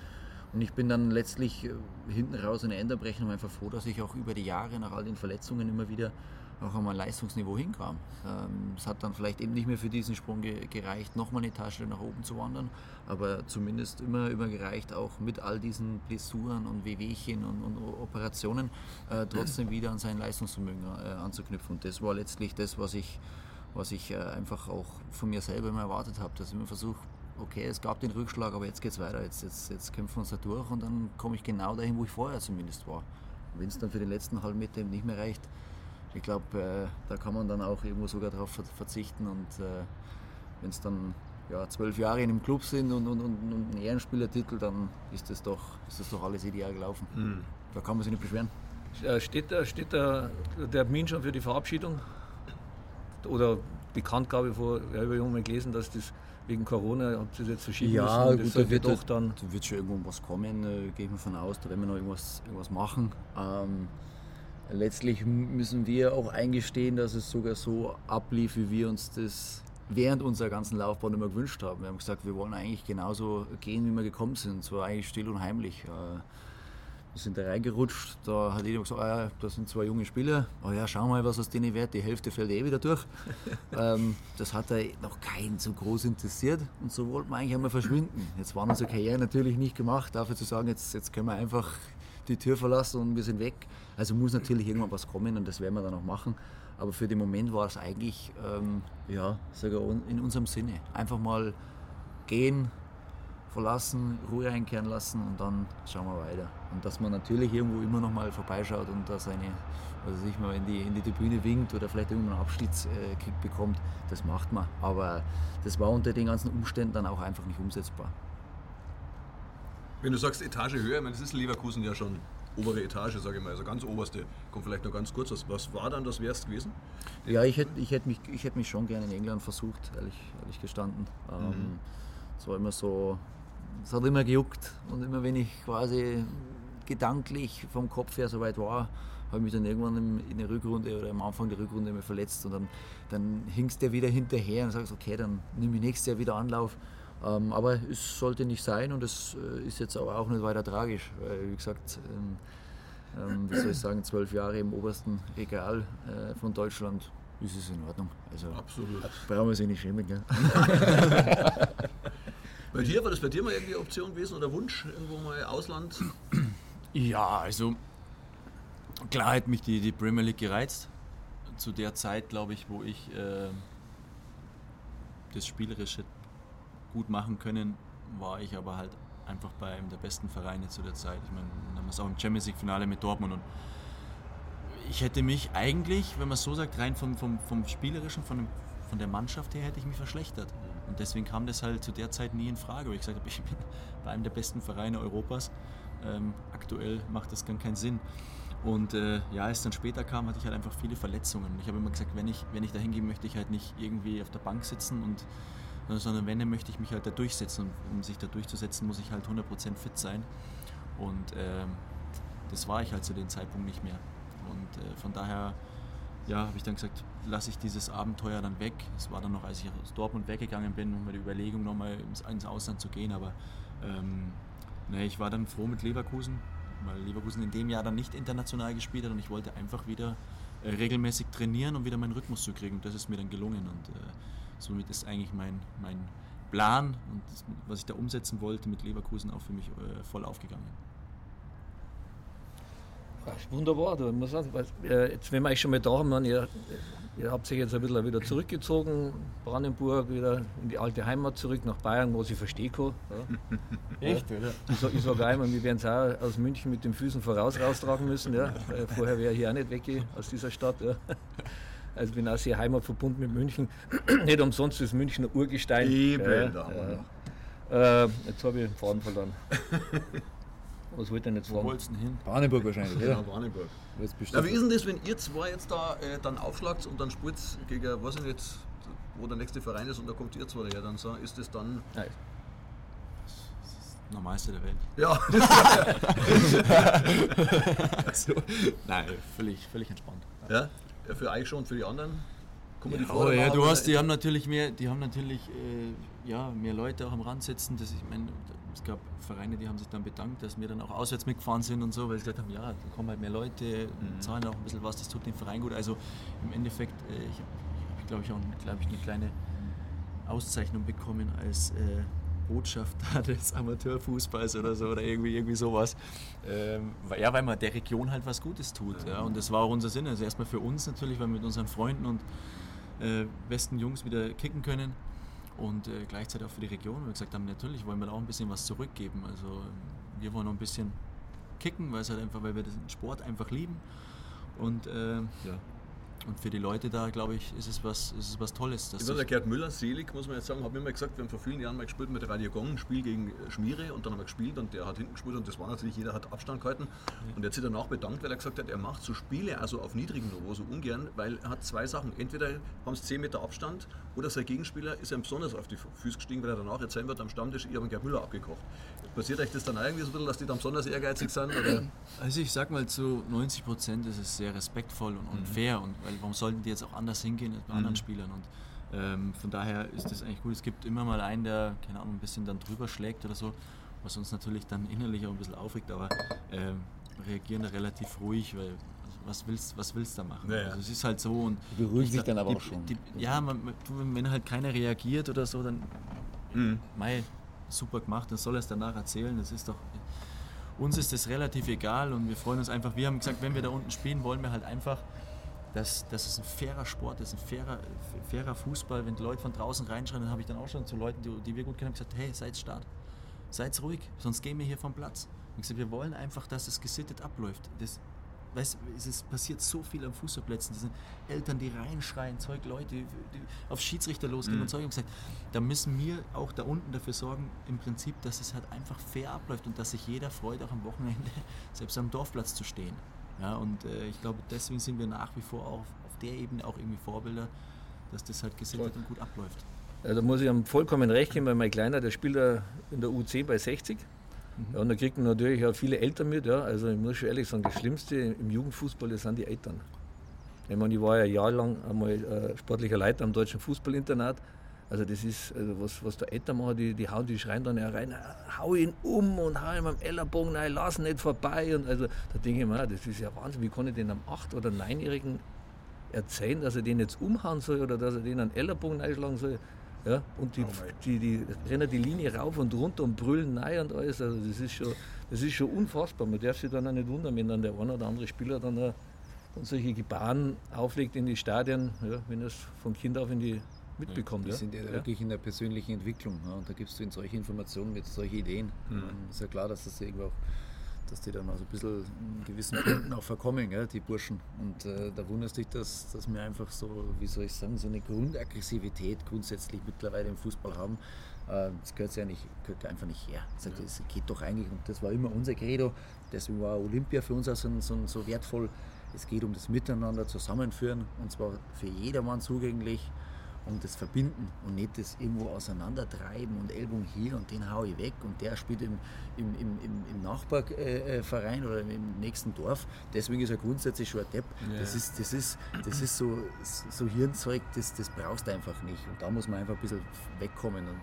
Und ich bin dann letztlich äh, hinten raus in der Enderberechnung einfach froh, dass ich auch über die Jahre nach all den Verletzungen immer wieder an mein Leistungsniveau hinkam. Ähm, es hat dann vielleicht eben nicht mehr für diesen Sprung ge gereicht, nochmal eine Etage nach oben zu wandern, aber zumindest immer, immer gereicht, auch mit all diesen Blessuren und Wehwehchen und, und Operationen äh, trotzdem [clears throat] wieder an sein Leistungsvermögen äh, anzuknüpfen. Und das war letztlich das, was ich, was ich äh, einfach auch von mir selber immer erwartet habe, dass ich immer versuche, okay, es gab den Rückschlag, aber jetzt geht es weiter, jetzt, jetzt, jetzt kämpfen wir uns da durch und dann komme ich genau dahin, wo ich vorher zumindest war. Wenn es dann für den letzten halben Meter eben nicht mehr reicht, ich glaube, äh, da kann man dann auch irgendwo sogar darauf verzichten. Und äh, wenn es dann ja, zwölf Jahre in einem Club sind und, und, und, und ein Ehrenspielertitel, dann ist das doch, ist das doch alles ideal gelaufen. Mhm. Da kann man sich nicht beschweren. Äh, steht, steht der Termin schon für die Verabschiedung? Oder Bekanntgabe vor, ich habe mal gelesen, dass das wegen Corona hat das jetzt verschieben ja, müssen. Gut, da wird doch dann. Da wird schon irgendwo was kommen, äh, gehe ich mal von aus, da werden wir noch irgendwas, irgendwas machen. Ähm, letztlich müssen wir auch eingestehen, dass es sogar so ablief, wie wir uns das während unserer ganzen Laufbahn immer gewünscht haben. Wir haben gesagt, wir wollen eigentlich genauso gehen, wie wir gekommen sind. So eigentlich still und heimlich. Äh, wir sind da reingerutscht, da hat jeder gesagt, ah ja, das sind zwei junge Spieler, oh ja, schau mal, was aus denen wird, die Hälfte fällt eh wieder durch. [laughs] ähm, das hat noch keinen so groß interessiert und so wollten wir eigentlich einmal verschwinden. Jetzt waren unsere Karriere natürlich nicht gemacht, dafür zu sagen, jetzt, jetzt können wir einfach die Tür verlassen und wir sind weg. Also muss natürlich irgendwann was kommen und das werden wir dann auch machen. Aber für den Moment war es eigentlich ähm, ja, sogar in unserem Sinne. Einfach mal gehen, verlassen, Ruhe einkehren lassen und dann schauen wir weiter. Und dass man natürlich irgendwo immer noch mal vorbeischaut und da seine, also sich mal in die, in die Tribüne winkt oder vielleicht irgendwann einen Abschiedskick äh, bekommt, das macht man. Aber das war unter den ganzen Umständen dann auch einfach nicht umsetzbar. Wenn du sagst Etage höher, ich meine, das ist Leverkusen ja schon obere Etage, sage ich mal, also ganz oberste. Kommt vielleicht noch ganz kurz, was, was war dann das Wärst gewesen? Ja, ich hätte ich hätt mich, hätt mich schon gerne in England versucht, ehrlich, ehrlich gestanden. Ähm, mhm. Es war immer so, es hat immer gejuckt und immer wenn ich quasi gedanklich vom Kopf her so weit war, habe ich mich dann irgendwann in der Rückrunde oder am Anfang der Rückrunde immer verletzt und dann, dann hingst du wieder hinterher und sagst, okay, dann nehme ich nächstes Jahr wieder Anlauf. Ähm, aber es sollte nicht sein und es äh, ist jetzt aber auch nicht weiter tragisch, weil wie gesagt, ähm, ähm, wie soll ich sagen, zwölf Jahre im obersten Regal äh, von Deutschland ist es in Ordnung. Also Absolut. Brauchen wir sich nicht schämen, gell? [laughs] bei dir, war das bei dir mal irgendwie Option gewesen oder Wunsch, irgendwo mal Ausland? Ja, also klar hat mich die, die Premier League gereizt. Zu der Zeit, glaube ich, wo ich äh, das Spielerische gut machen können, war ich aber halt einfach bei einem der besten Vereine zu der Zeit. Ich meine, dann haben wir es auch im Champions League-Finale mit Dortmund und ich hätte mich eigentlich, wenn man es so sagt, rein vom, vom, vom Spielerischen, von, dem, von der Mannschaft her, hätte ich mich verschlechtert. Und deswegen kam das halt zu der Zeit nie in Frage, weil ich gesagt habe, [laughs] ich bin bei einem der besten Vereine Europas. Ähm, aktuell macht das gar keinen Sinn. Und äh, ja, als dann später kam, hatte ich halt einfach viele Verletzungen. Ich habe immer gesagt, wenn ich, wenn ich da hingehe, möchte ich halt nicht irgendwie auf der Bank sitzen und sondern wenn, dann möchte ich mich halt da durchsetzen. Und um sich da durchzusetzen, muss ich halt 100% fit sein. Und äh, das war ich halt zu dem Zeitpunkt nicht mehr. Und äh, von daher ja, habe ich dann gesagt, lasse ich dieses Abenteuer dann weg. Es war dann noch, als ich aus Dortmund weggegangen bin, mir die Überlegung, nochmal ins, Ausland zu gehen. Aber ähm, ne, ich war dann froh mit Leverkusen, weil Leverkusen in dem Jahr dann nicht international gespielt hat und ich wollte einfach wieder äh, regelmäßig trainieren, um wieder meinen Rhythmus zu kriegen. Und das ist mir dann gelungen. Und äh, somit ist eigentlich mein, mein Plan und das, was ich da umsetzen wollte mit Leverkusen auch für mich äh, voll aufgegangen. Ach, wunderbar, da muss sagen, weil, äh, jetzt, wenn wir euch schon mal da haben, ihr, ihr habt sich jetzt ein bisschen wieder zurückgezogen, Brandenburg, wieder in die alte Heimat zurück, nach Bayern, wo ich verstehe kann. Ja. [laughs] Echt, oder? Ich, ich sage einmal, wir werden es auch aus München mit den Füßen voraus raustragen müssen. Ja. Vorher wäre ich hier auch nicht weg aus dieser Stadt. Ja. Also bin auch sehr heimatverbunden mit München. [clears throat] nicht umsonst ist München ein Urgestein. Eben, äh, da äh, jetzt habe ich den Faden verloren. [laughs] Was wollt ihr jetzt fragen? Wo wolltest du hin? Brandenburg wahrscheinlich, ja. Brandenburg. Ja, wie ist denn das, wenn ihr zwei jetzt da äh, dann aufschlagt und dann spielt gegen, was ich nicht, wo der nächste Verein ist und da kommt ihr zwei her, dann so, ist das dann. Nein. Das ist das Normalste der Welt. Ja. [laughs] also, nein, völlig, völlig entspannt. Ja? Ja? Für euch schon, für die anderen? Kommen ja, die oh, ja, du hast, die haben natürlich mehr, die haben natürlich äh, ja, mehr Leute auch am Rand sitzen. Das, ich meine, es gab Vereine, die haben sich dann bedankt, dass wir dann auch auswärts mitgefahren sind und so, weil sie gesagt haben, ja, da kommen halt mehr Leute, mhm. zahlen auch ein bisschen was, das tut dem Verein gut. Also im Endeffekt, äh, ich habe, glaube ich, auch glaub ich, eine kleine Auszeichnung bekommen als äh, Botschafter [laughs] des Amateurfußballs oder so oder irgendwie, irgendwie sowas. Ähm, ja, weil man der Region halt was Gutes tut. Ja, und das war auch unser Sinn. Also erstmal für uns natürlich, weil wir mit unseren Freunden und äh, besten Jungs wieder kicken können und äh, gleichzeitig auch für die Region. Wir gesagt haben, natürlich wollen wir auch ein bisschen was zurückgeben. Also wir wollen noch ein bisschen kicken, weil, halt einfach, weil wir den Sport einfach lieben. Und äh, ja, und für die Leute da, glaube ich, ist es was, ist es was Tolles. Dass der Gerd Müller, selig, muss man jetzt sagen, hat mir immer gesagt, wir haben vor vielen Jahren mal gespielt mit Radio Gong, ein Spiel gegen Schmiere und dann haben wir gespielt und der hat hinten gespielt und das war natürlich, jeder hat Abstand gehalten. Ja. Und er hat sich danach bedankt, weil er gesagt hat, er macht so Spiele also auf niedrigem Niveau so ungern, weil er hat zwei Sachen. Entweder haben es 10 Meter Abstand oder sein Gegenspieler ist ihm besonders auf die Füße gestiegen, weil er danach erzählen wird am Stammtisch, ich habe Gerd Müller abgekocht. Passiert euch das dann irgendwie so ein bisschen, dass die dann besonders ehrgeizig sind? Oder? Also ich sag mal, zu 90 Prozent ist es sehr respektvoll und, und mhm. fair und weil warum sollten die jetzt auch anders hingehen als bei mhm. anderen Spielern. Und ähm, von daher ist das eigentlich gut. Es gibt immer mal einen, der, keine Ahnung, ein bisschen dann drüber schlägt oder so, was uns natürlich dann innerlich auch ein bisschen aufregt, aber ähm, reagieren da relativ ruhig, weil also was willst was willst du da machen? Ja, ja. Also es ist halt so und beruhigt sich dann aber die, auch schon. Die, ja, man, wenn halt keiner reagiert oder so, dann mhm. mei, super gemacht, dann soll er es danach erzählen. Das ist doch uns ist das relativ egal und wir freuen uns einfach. Wir haben gesagt, wenn wir da unten spielen, wollen wir halt einfach dass, dass es ein fairer Sport ist, ein fairer, fairer Fußball. Wenn die Leute von draußen reinschreien, dann habe ich dann auch schon zu Leuten, die, die wir gut kennen, gesagt, hey, seid stark, seid ruhig, sonst gehen wir hier vom Platz. Und gesagt, wir wollen einfach, dass es gesittet abläuft. Das, weißt, es passiert so viel am Fußballplätzen. Das sind Eltern, die reinschreien, Zeug, Leute, die auf Schiedsrichter losgehen mhm. und Zeug. Und gesagt, da müssen wir auch da unten dafür sorgen, im Prinzip, dass es halt einfach fair abläuft und dass sich jeder freut, auch am Wochenende [laughs] selbst am Dorfplatz zu stehen. Ja, und äh, ich glaube, deswegen sind wir nach wie vor auch auf der Ebene auch irgendwie Vorbilder, dass das halt gesittet und gut abläuft. Ja, da muss ich ihm vollkommen recht geben, weil mein Kleiner, der spielt in der U10 bei 60. Mhm. Ja, und da kriegt man natürlich auch viele Eltern mit. Ja. Also ich muss schon ehrlich sagen, das Schlimmste im Jugendfußball das sind die Eltern. Ich meine, ich war ja jahrelang einmal äh, sportlicher Leiter am Deutschen Fußballinternat also das ist, also was, was der Eltern machen, die, die hauen, die schreien dann ja rein, hau ihn um und hau ihm am Ellerbogen rein, lass ihn nicht vorbei. Und also da denke ich mir, das ist ja Wahnsinn, wie kann ich den am 8- oder 9-Jährigen erzählen, dass er den jetzt umhauen soll oder dass er den an Ellerbogen einschlagen soll. Ja, und die, die, die, rennen die Linie rauf und runter und brüllen nein und alles. Also das ist schon, das ist schon unfassbar. Man darf sich dann auch nicht wundern, wenn dann der eine oder andere Spieler dann, dann solche Gebaren auflegt in die Stadien, ja, wenn er es von Kind auf in die mitbekommt. Die ja? sind ja, ja, wirklich in der persönlichen Entwicklung. Ja, und da gibst du in solche Informationen mit solche Ideen. Mhm. ist ja klar, dass das irgendwo auch dass die dann also ein bisschen in gewissen Punkten auch verkommen, gell, die Burschen. Und äh, da wundert dich, dass, dass wir einfach so, wie soll ich sagen, so eine Grundaggressivität grundsätzlich mittlerweile im Fußball haben. Äh, das gehört ja nicht, gehört einfach nicht her. Das, das geht doch eigentlich, und das war immer unser Credo, deswegen war Olympia für uns auch so, so, so wertvoll. Es geht um das Miteinander zusammenführen und zwar für jedermann zugänglich um das Verbinden und nicht das irgendwo auseinandertreiben und Ellbogen hier und den haue ich weg und der spielt im, im, im, im Nachbarverein oder im nächsten Dorf. Deswegen ist er grundsätzlich schon ein Depp. Ja. Das, ist, das, ist, das ist so, so Hirnzeug, das, das brauchst du einfach nicht. Und da muss man einfach ein bisschen wegkommen. Und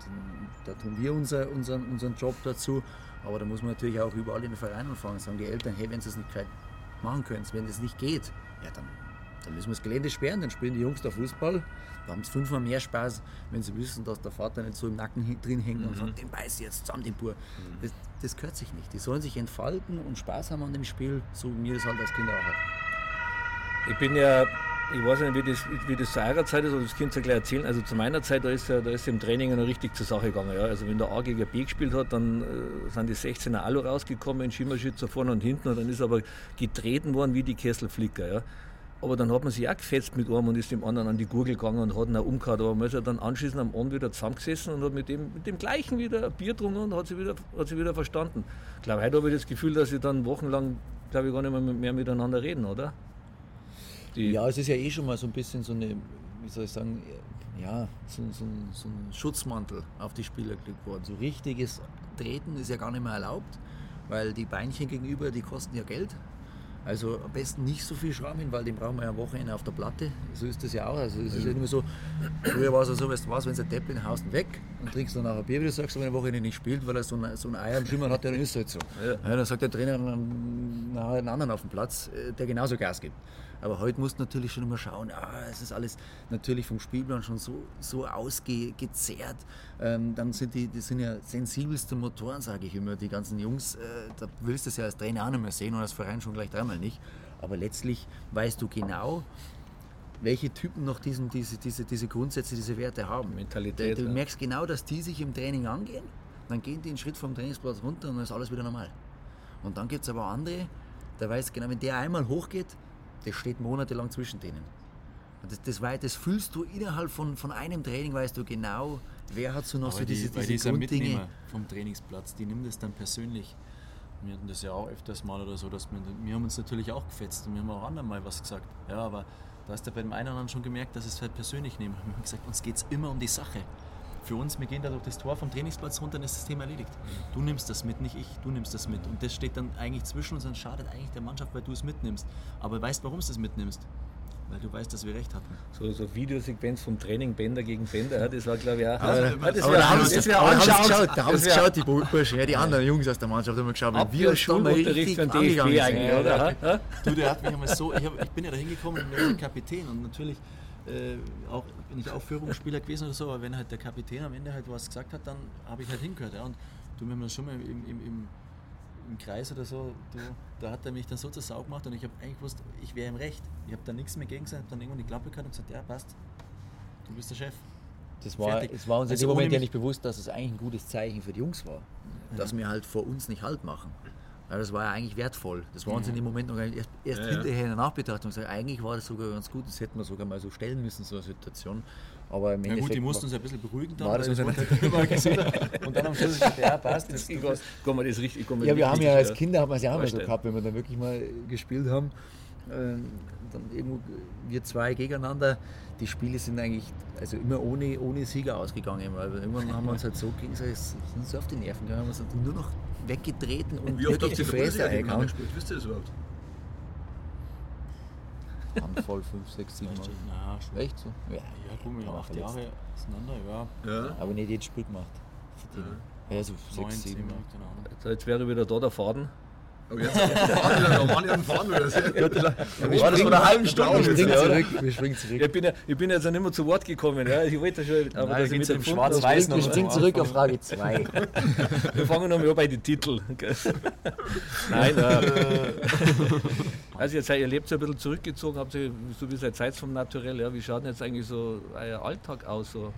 da tun wir unser, unseren, unseren Job dazu. Aber da muss man natürlich auch überall in den Vereinen anfangen. Sagen die Eltern, hey, wenn sie es nicht machen können, wenn es nicht geht, ja, dann, dann müssen wir das Gelände sperren, dann spielen die Jungs da Fußball da haben sie fünfmal mehr Spaß, wenn sie wissen, dass der Vater nicht so im Nacken drin hängt mhm. und sagt, den beiß jetzt zusammen, den Bur. Mhm. Das, das gehört sich nicht. Die sollen sich entfalten und Spaß haben an dem Spiel, so wie mir das halt als Kind auch hat. Ich bin ja, ich weiß nicht, wie das, wie das zu eurer Zeit ist, aber das könnt ihr gleich erzählen. Also zu meiner Zeit, da ist ja, da ist im Training noch richtig zur Sache gegangen. Ja. Also wenn der A gegen B gespielt hat, dann äh, sind die 16er Alu rausgekommen in Schimmerschützer vorne und hinten und dann ist aber getreten worden wie die Kesselflicker. Ja. Aber dann hat man sich auch gefetzt mit einem und ist dem anderen an die Gurgel gegangen und hat ihn auch umgehauen. Aber man ist ja dann anschließend am Abend wieder zusammengesessen und hat mit dem, mit dem gleichen wieder ein Bier getrunken und hat sich wieder, hat sich wieder verstanden. Ich glaube, heute habe ich das Gefühl, dass sie dann wochenlang, glaube ich, gar nicht mehr, mehr miteinander reden, oder? Die ja, es ist ja eh schon mal so ein bisschen so eine, wie soll ich sagen, ja, so, so, so ein Schutzmantel auf die Spieler gelegt worden. So richtiges Treten ist ja gar nicht mehr erlaubt, weil die Beinchen gegenüber, die kosten ja Geld. Also am besten nicht so viel Schrammen, weil den brauchen wir ja am Wochenende auf der Platte. So ist das ja auch. Also es ist ja immer so, früher war es ja so, weißt du was, wenn es ein Depp in Haus weg und trinkst dann nachher Bier, wie du sagst, wenn er am Wochenende nicht spielt, weil er so ein, so ein Eier am Schimmern hat, dann ist es halt so. Ja. Ja, dann sagt der Trainer nachher einen anderen auf dem Platz, äh, der genauso Gas gibt. Aber heute musst du natürlich schon immer schauen, ah, es ist alles natürlich vom Spielplan schon so, so ausgezehrt. Ähm, dann sind die, die sind ja sensibelste Motoren, sage ich immer. Die ganzen Jungs, äh, da willst du es ja als Trainer auch nicht mehr sehen und als Verein schon gleich dreimal nicht. Aber letztlich weißt du genau, welche Typen noch diesen, diese, diese, diese Grundsätze, diese Werte haben. Mentalität. Du, du merkst genau, dass die sich im Training angehen, dann gehen die einen Schritt vom Trainingsplatz runter und dann ist alles wieder normal. Und dann gibt es aber andere, da weißt du genau, wenn der einmal hochgeht, das steht monatelang zwischen denen. Und das, das, das fühlst du innerhalb von, von einem Training, weißt du genau, wer hat so noch Aber so diese, die, diese Grunddinge. vom Trainingsplatz, die nimmt es dann persönlich. Wir hatten das ja auch öfters mal oder so, dass wir, wir haben uns natürlich auch gefetzt und wir haben auch anderen mal was gesagt. Ja, aber da hast du bei dem einen oder anderen schon gemerkt, dass es halt persönlich nehmen. Wir haben gesagt, uns geht es immer um die Sache für uns, wir gehen da durch das Tor vom Trainingsplatz runter, dann ist das Thema erledigt. Du nimmst das mit, nicht ich, du nimmst das mit. Und das steht dann eigentlich zwischen uns und schadet eigentlich der Mannschaft, weil du es mitnimmst. Aber weißt, warum du es mitnimmst? Weil du weißt, dass wir recht hatten. So, so Videosequenz vom Training Bänder gegen Bänder, das war glaube ich auch. Aber, aber, das aber da haben sie geschaut, da haben sie geschaut, die Burschen, ja, die anderen Jungs aus der Mannschaft haben geschaut, wie wir Schulunterricht von DFB eigentlich, oder? Du, der hat mich einmal so, ich, hab, ich bin ja da hingekommen mit dem Kapitän und natürlich äh, auch bin ich auch Führungsspieler gewesen oder so, aber wenn halt der Kapitän am Ende halt was gesagt hat, dann habe ich halt hingehört. Ja. Und du, man schon mal im, im, im, im Kreis oder so, du, da hat er mich dann so zur Sau gemacht und ich habe eigentlich gewusst, ich wäre im Recht. Ich habe da nichts mehr gegen gesagt, habe dann irgendwann die Klappe gehört und gesagt, ja passt, du bist der Chef. Das war, es war uns also in dem Moment ja nicht bewusst, dass es eigentlich ein gutes Zeichen für die Jungs war. Dass wir halt vor uns nicht Halt machen. Ja, das war ja eigentlich wertvoll. Das war uns in dem Moment noch erst, erst ja, hinterher in der Nachbetrachtung. Gesagt, eigentlich war das sogar ganz gut, das hätten wir sogar mal so stellen müssen, so eine Situation. Aber im ja, gut, die mussten uns ein bisschen beruhigen dann. War das also halt gesehen. Und dann am Schluss gesagt, ja, [laughs] passt. Das, ich kann man das richtig, kann man ja, wir haben ja als Kinder haben wir es ja auch mal so gehabt, wenn wir dann wirklich mal gespielt haben. Äh, dann irgendwo wir zwei gegeneinander. Die Spiele sind eigentlich also immer ohne, ohne Sieger ausgegangen, weil irgendwann haben wir uns halt so gegenseitig so auf die Nerven gegangen, haben uns nur noch weggetreten und, wie oft habt ihr die Fresse eingehauen. Wisst ihr das überhaupt? Handvoll, 5, 6, 7 Mal. Na, Echt so? Ja, ja guck mal, acht Jahre auseinander, ja. ja. Aber nicht jedes Spiel gemacht. Ja, so 6, 7. Jetzt wäre wieder da der Faden. Oh, jetzt fahren wir fahren wir das. Wir war das vor einer halben Stunde. Wir springen zurück. Wir springen zurück. Ich bin, ja, ich bin jetzt nicht mehr zu Wort gekommen. Ja. Ich wollte schon, aber Nein, dass ich mit dem Schwarz-Weiß noch. Wir springen zurück auf Frage 2. wir fangen nochmal an bei den Titeln. Nein, äh, also jetzt ihr lebt so ein bisschen zurückgezogen, habt ihr so wie seit Zeit vom Naturell. Ja. Wie schaut denn jetzt eigentlich so euer Alltag aus? So?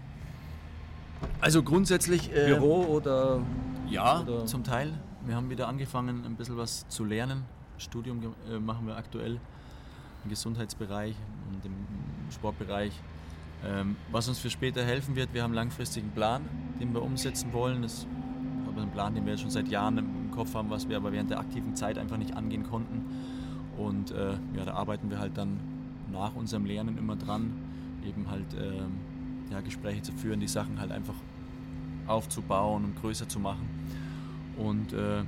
Also grundsätzlich. Äh, Büro oder? Ja, oder? zum Teil wir haben wieder angefangen, ein bisschen was zu lernen. Studium äh, machen wir aktuell im Gesundheitsbereich und im Sportbereich. Ähm, was uns für später helfen wird, wir haben einen langfristigen Plan, den wir umsetzen wollen. Das ist ein Plan, den wir schon seit Jahren im Kopf haben, was wir aber während der aktiven Zeit einfach nicht angehen konnten. Und äh, ja, da arbeiten wir halt dann nach unserem Lernen immer dran, eben halt äh, ja, Gespräche zu führen, die Sachen halt einfach aufzubauen und größer zu machen. Und äh,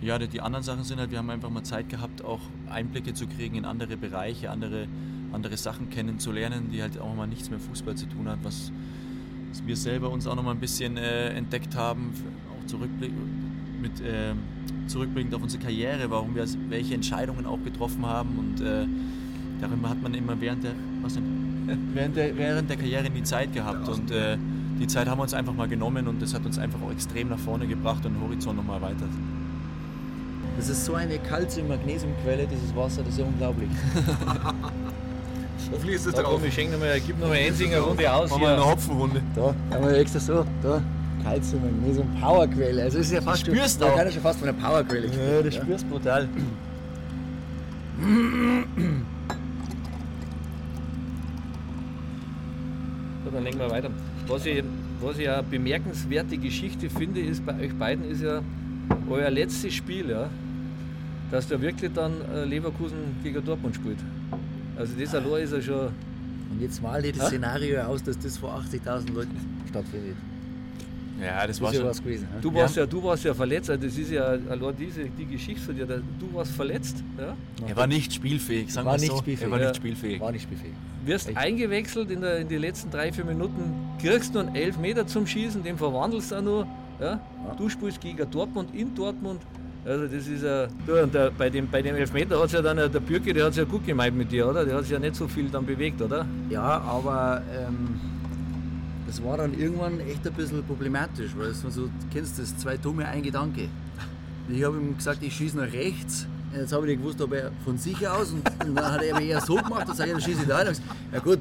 ja, die anderen Sachen sind halt, wir haben einfach mal Zeit gehabt, auch Einblicke zu kriegen in andere Bereiche, andere, andere Sachen kennenzulernen, die halt auch mal nichts mit Fußball zu tun hat, was, was wir selber uns auch noch mal ein bisschen äh, entdeckt haben, auch zurückblick, mit, äh, zurückblickend auf unsere Karriere, warum wir welche Entscheidungen auch getroffen haben und äh, darüber hat man immer während der, was denn, [laughs] während der, während der Karriere nie Zeit gehabt und äh, die Zeit haben wir uns einfach mal genommen und das hat uns einfach auch extrem nach vorne gebracht und den Horizont nochmal erweitert. Das ist so eine Calcium-Magnesium-Quelle, dieses Wasser, das ist ja unglaublich. [laughs] Hoffentlich ist das Da drauf. komm, ich schenke nochmal, gib nochmal Ensinger Runde aus. Machen wir eine. Hopfenrunde. Da haben wir extra so, da. Calcium, Magnesium, Powerquelle. Also es ist ja fast spürst schon, auch. da kann ich schon fast von einer Powerquelle Ja, das spürst du brutal. Dann legen wir weiter. Was ich, was ich eine bemerkenswerte Geschichte finde, ist bei euch beiden ist ja euer letztes Spiel, ja, dass der wirklich dann äh, Leverkusen gegen Dortmund spielt. Also das allein ist ja schon. Und jetzt mal das? Szenario aus, dass das vor 80.000 Leuten stattfindet. Ja, das Das war ja schon. was gewesen. hä? Du warst ja, du warst ja verletzt, also das ist ja allein diese, die Geschichte von dir. Du warst verletzt, ja? Er war nicht spielfähig, sagen wir so. spielfähig. Er war Ja. nicht spielfähig. War nicht spielfähig. wirst Echt? eingewechselt in, der, in die letzten drei, vier Minuten, kriegst nur einen Elfmeter zum Schießen, den verwandelst du auch noch. Ja? Du spielst gegen Dortmund in Dortmund. Also das ist ja. Du, und der, bei, dem, bei dem Elfmeter hat es ja dann der Bürger, der hat es ja gut gemeint mit dir, oder? Der hat sich ja nicht so viel dann bewegt, oder? Ja, aber ähm, das war dann irgendwann echt ein bisschen problematisch, weil es so, du kennst das, zwei Dumme, ein Gedanke. Ich habe ihm gesagt, ich schieße nach rechts. Jetzt habe ich nicht gewusst, ob er von sich aus und, und dann hat er mir eher so gemacht sage ich, dann schieße ich da. rein. Ja gut.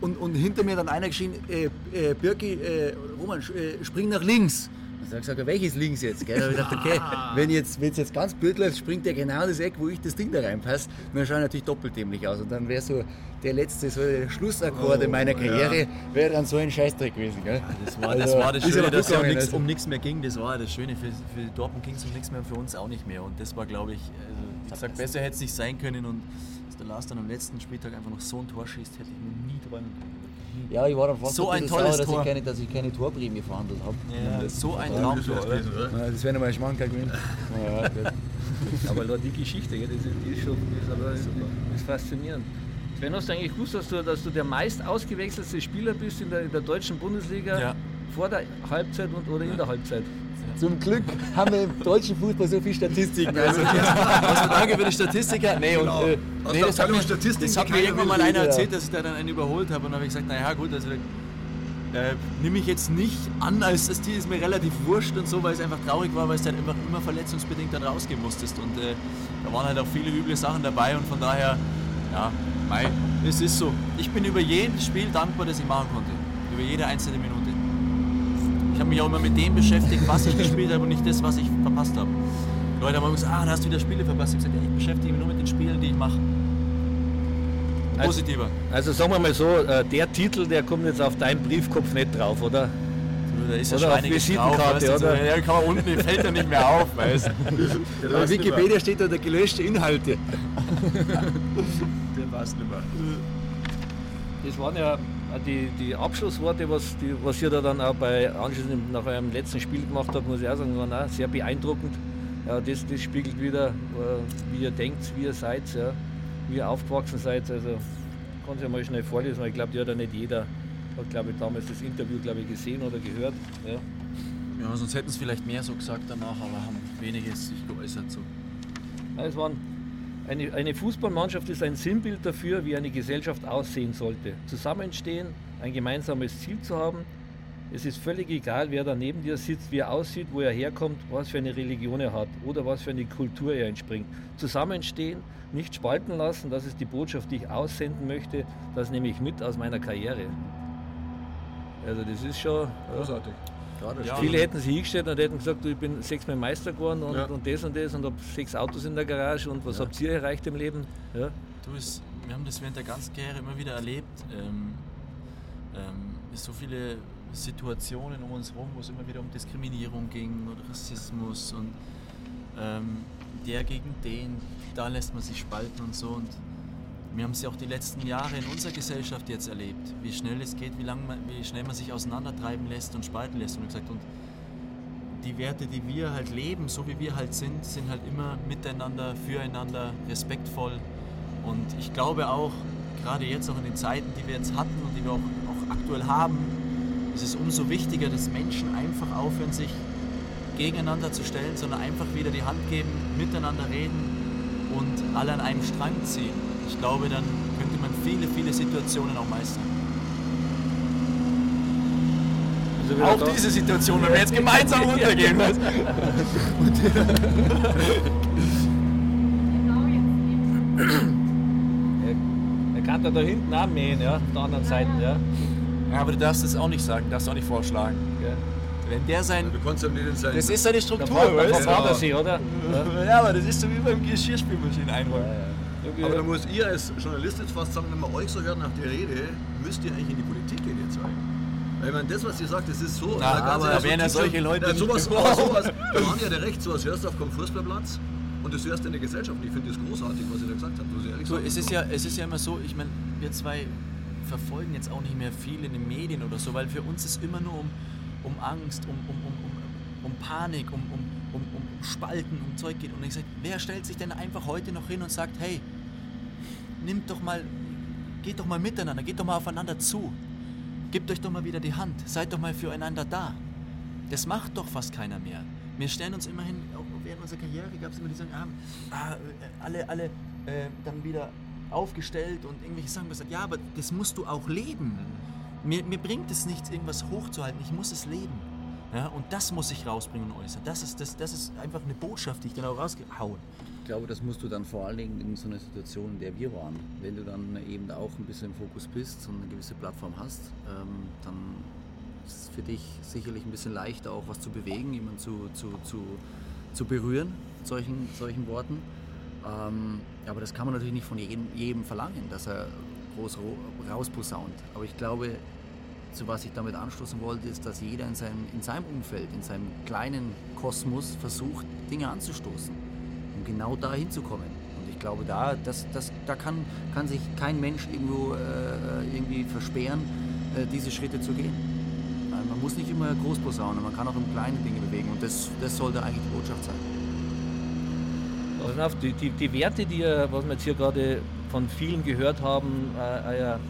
Und, und hinter mir dann einer geschrien, äh, äh, Birki, äh, Roman, äh, spring nach links. Dann habe ich gesagt, welches links jetzt? Gell? Da habe ich gedacht, okay, wenn jetzt, wenn es jetzt ganz blöd läuft, springt der genau in das Eck, wo ich das Ding da reinpasse. Und dann schaue ich natürlich doppelt dämlich aus. Und dann wäre so der letzte, so der Schlussakkord in meiner Karriere, wäre dann so ein Scheißdreck gewesen. Gell? Das war, Also, das, war das Schöne, dass es um nichts also. um mehr ging. Das war das Schöne. Für, für Dortmund ging es um nichts mehr und für uns auch nicht mehr. Und das war, glaube ich, also, wie gesagt, besser hätte es nicht sein können. Und dass der Lars dann am letzten Spieltag einfach noch so ein Tor schießt, hätte ich mir nie träumen können. Ja, ich war dann fast So ein tolles sauer, dass Tor. ich keine, dass ich keine Torprämie verhandelt habe. Ja, so ein Traumtor, oder? Ja, das wäre nochmal ein Schmankerl gewesen. [laughs] Aber allein die Geschichte, das, ist, die ist schon das ist, das ist faszinierend. Sven, hast du eigentlich gewusst, dass du, dass du der meist ausgewechselte Spieler bist in der, in der deutschen Bundesliga Ja. vor der Halbzeit und, oder in der Halbzeit? Zum Glück haben wir im deutschen Fußball so viele Statistiken. Also, Also danke für die Statistiker. Nee, und, äh, Aus nee, das hat mir, das hat mir irgendwann mal einer erzählt, dass ich da dann einen überholt habe. Und dann habe ich gesagt, naja gut, also äh, nehme ich jetzt nicht an, als das Tier ist mir relativ wurscht und so, weil es einfach traurig war, weil es dann einfach immer verletzungsbedingt dann rausgehen musstest. Und äh, da waren halt auch viele üble Sachen dabei und von daher, ja, mei, es ist so. Ich bin über jedes Spiel dankbar, das ich machen konnte. Über jede einzelne Minute. Ich habe mich auch immer mit dem beschäftigt, was ich gespielt habe und nicht das, was ich verpasst habe. Leute haben immer gesagt, ah, da hast du wieder Spiele verpasst. Ich habe gesagt, ja, ich beschäftige mich nur mit den Spielen, die ich mache. Positiver. Also sagen wir mal so, äh, der Titel, der kommt jetzt auf deinen Briefkopf nicht drauf, oder? Da ist ja Oder schon auf Visitenkarte, drauf, oder? Ja, kann man unten, fällt ja nicht mehr auf, weißt du. [laughs] Bei Wikipedia steht da der gelöschte Inhalte. [laughs] Der passt nicht mehr. Das waren ja die, die Abschlussworte, was, die, was ihr da dann auch bei anschließend nach eurem letzten Spiel gemacht habt, muss ich auch sagen, waren auch sehr beeindruckend. Ja, das, das spiegelt wieder, äh, wie ihr denkt, wie ihr seid, ja, wie ihr aufgewachsen seid. Also kann ich ja mal schnell vorlesen, weil ich glaube, die hat ja nicht jeder, hat glaube ich damals das Interview glaube ich, gesehen oder gehört. Ja. Ja, sonst hätten es vielleicht mehr so gesagt danach, aber haben weniges sich geäußert. So. Ja, Es waren eine, eine Fußballmannschaft ist ein Sinnbild dafür, wie eine Gesellschaft aussehen sollte. Zusammenstehen, ein gemeinsames Ziel zu haben. Es ist völlig egal, wer da neben dir sitzt, wie er aussieht, wo er herkommt, was für eine Religion er hat oder was für eine Kultur er entspringt. Zusammenstehen, nicht spalten lassen, das ist die Botschaft, die ich aussenden möchte. Das nehme ich mit aus meiner Karriere. Also das ist schon. Großartig. Ja, Viele hätten sich hingestellt und hätten gesagt, du, ich bin sechsmal Meister geworden und, ja. und das und das und habe sechs Autos in der Garage und was ja. habt ihr erreicht im Leben? Ja. Du, ist, wir haben das während der ganzen Karriere immer wieder erlebt. Ähm, ähm, so viele Situationen um uns herum, wo es immer wieder um Diskriminierung ging oder Rassismus und ähm, der gegen den, da lässt man sich spalten und so. Und wir haben es ja auch die letzten Jahre in unserer Gesellschaft jetzt erlebt, wie schnell es geht, wie, lang man, wie schnell man sich auseinandertreiben lässt und spalten lässt. Und, gesagt, und die Werte, die wir halt leben, so wie wir halt sind, sind halt immer miteinander, füreinander, respektvoll. Und ich glaube auch, gerade jetzt auch in den Zeiten, die wir jetzt hatten und die wir auch, auch aktuell haben, ist es umso wichtiger, dass Menschen einfach aufhören, sich gegeneinander zu stellen, sondern einfach wieder die Hand geben, miteinander reden und alle an einem Strang ziehen. Ich glaube, dann könnte man viele, viele Situationen auch meistern. Also auch diese Situation, wenn wir jetzt gemeinsam [laughs] runtergehen. Was? er kann da hinten auch mähen, ja, auf der anderen Seite. Ja. ja, aber du darfst das auch nicht sagen, darfst auch nicht vorschlagen. Ja. Wenn der sein. Du kannst ja nicht sein. Das ist seine Struktur, weißt du? Sie, oder? Ja, aber das ist so wie beim Geschirrspülmaschinen einräumen. Ja, aber da muss ihr als Journalist jetzt fast sagen, wenn man euch so hört nach der Rede, müsst ihr eigentlich in die Politik gehen jetzt eigentlich. Ich meine, das, was ihr sagt, das ist so. Na, aber da werden ja solche Leute. Ja, sowas, aber sowas, da waren ja der Recht, sowas hörst du auf dem Fußballplatz und das hörst du in der Gesellschaft. Ich finde das großartig, was ihr da gesagt habt. So, es, ist ja, es ist ja immer so, ich meine, wir zwei verfolgen jetzt auch nicht mehr viel in den Medien oder so, weil für uns ist immer nur um, um Angst, um, um, um, um, um Panik, um, um, um, um Spalten, um Zeug geht. Und ich sage, wer stellt sich denn einfach heute noch hin und sagt, hey, nimmt doch mal, geht doch mal miteinander, geht doch mal aufeinander zu. Gebt euch doch mal wieder die Hand, seid doch mal füreinander da. Das macht doch fast keiner mehr. Wir stellen uns immerhin, auch während unserer Karriere gab es immer diese, ah, ah, alle, alle äh, dann wieder aufgestellt und irgendwelche Sachen gesagt, ja, aber das musst du auch leben. Mir, mir bringt es nichts, irgendwas hochzuhalten, ich muss es leben. Ja, und das muss ich rausbringen und äußern. Das ist, das, das ist einfach eine Botschaft, die ich dann auch rausgehauen. Ich glaube, das musst du dann vor allen Dingen in so einer Situation, in der wir waren, wenn du dann eben auch ein bisschen im Fokus bist und eine gewisse Plattform hast, ähm, dann ist es für dich sicherlich ein bisschen leichter auch was zu bewegen, jemanden zu, zu, zu, zu berühren solchen, solchen Worten. Ähm, aber das kann man natürlich nicht von jedem, jedem verlangen, dass er groß rausposaunt. Aber ich glaube, zu was ich damit anstoßen wollte, ist, dass jeder in seinem, in seinem Umfeld, in seinem kleinen Kosmos versucht, Dinge anzustoßen um genau da hinzukommen. Und ich glaube, da, das, das, da kann, kann sich kein Mensch irgendwo äh, irgendwie versperren, äh, diese Schritte zu gehen. Äh, man muss nicht immer groß posaunen, man kann auch im kleinen Dinge bewegen und das, das sollte eigentlich die Botschaft sein. Also die, die, die Werte, die was wir jetzt hier gerade von vielen gehört haben, äh, euer,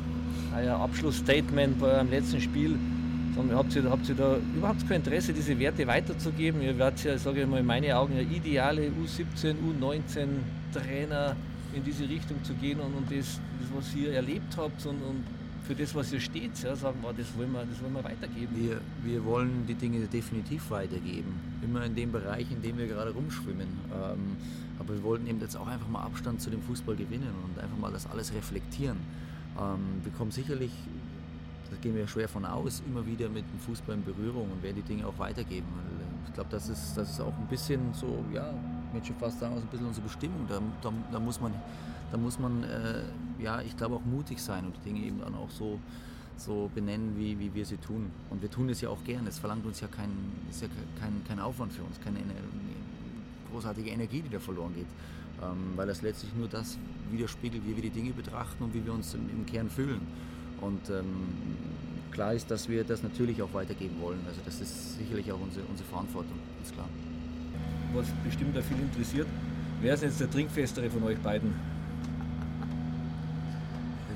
euer Abschlussstatement bei eurem letzten Spiel, sondern habt ihr, habt ihr da überhaupt kein Interesse, diese Werte weiterzugeben? Ihr werdet ja, sage ich mal, in meinen Augen ja ideale U17, U19 Trainer in diese Richtung zu gehen und, und das, das, was ihr erlebt habt und, und für das, was ihr steht, ja, sagen wir, das wollen wir, das wollen wir weitergeben. Wir, wir wollen die Dinge definitiv weitergeben. Immer in dem Bereich, in dem wir gerade rumschwimmen. Ähm, aber wir wollten eben jetzt auch einfach mal Abstand zu dem Fußball gewinnen und einfach mal das alles reflektieren. Ähm, wir kommen sicherlich da gehen wir schwer von aus, immer wieder mit dem Fußball in Berührung und werden die Dinge auch weitergeben. Äh, ich glaube, das ist, das ist auch ein bisschen so, ja, ich möchte fast sagen, ein bisschen unsere Bestimmung. Da, da, da muss man, da muss man äh, ja, ich glaube, auch mutig sein und die Dinge eben dann auch so, so benennen, wie, wie wir sie tun. Und wir tun es ja auch gern. Es verlangt uns ja kein, ist ja kein, kein Aufwand für uns, keine großartige Energie, die da verloren geht. Ähm, weil das letztlich nur das widerspiegelt, wie wir die Dinge betrachten und wie wir uns im, im Kern fühlen. Und ähm, klar ist, dass wir das natürlich auch weitergeben wollen. Also das ist sicherlich auch unsere, unsere Verantwortung, ist klar. Was bestimmt auch viel interessiert, wer ist jetzt der Trinkfestere von euch beiden?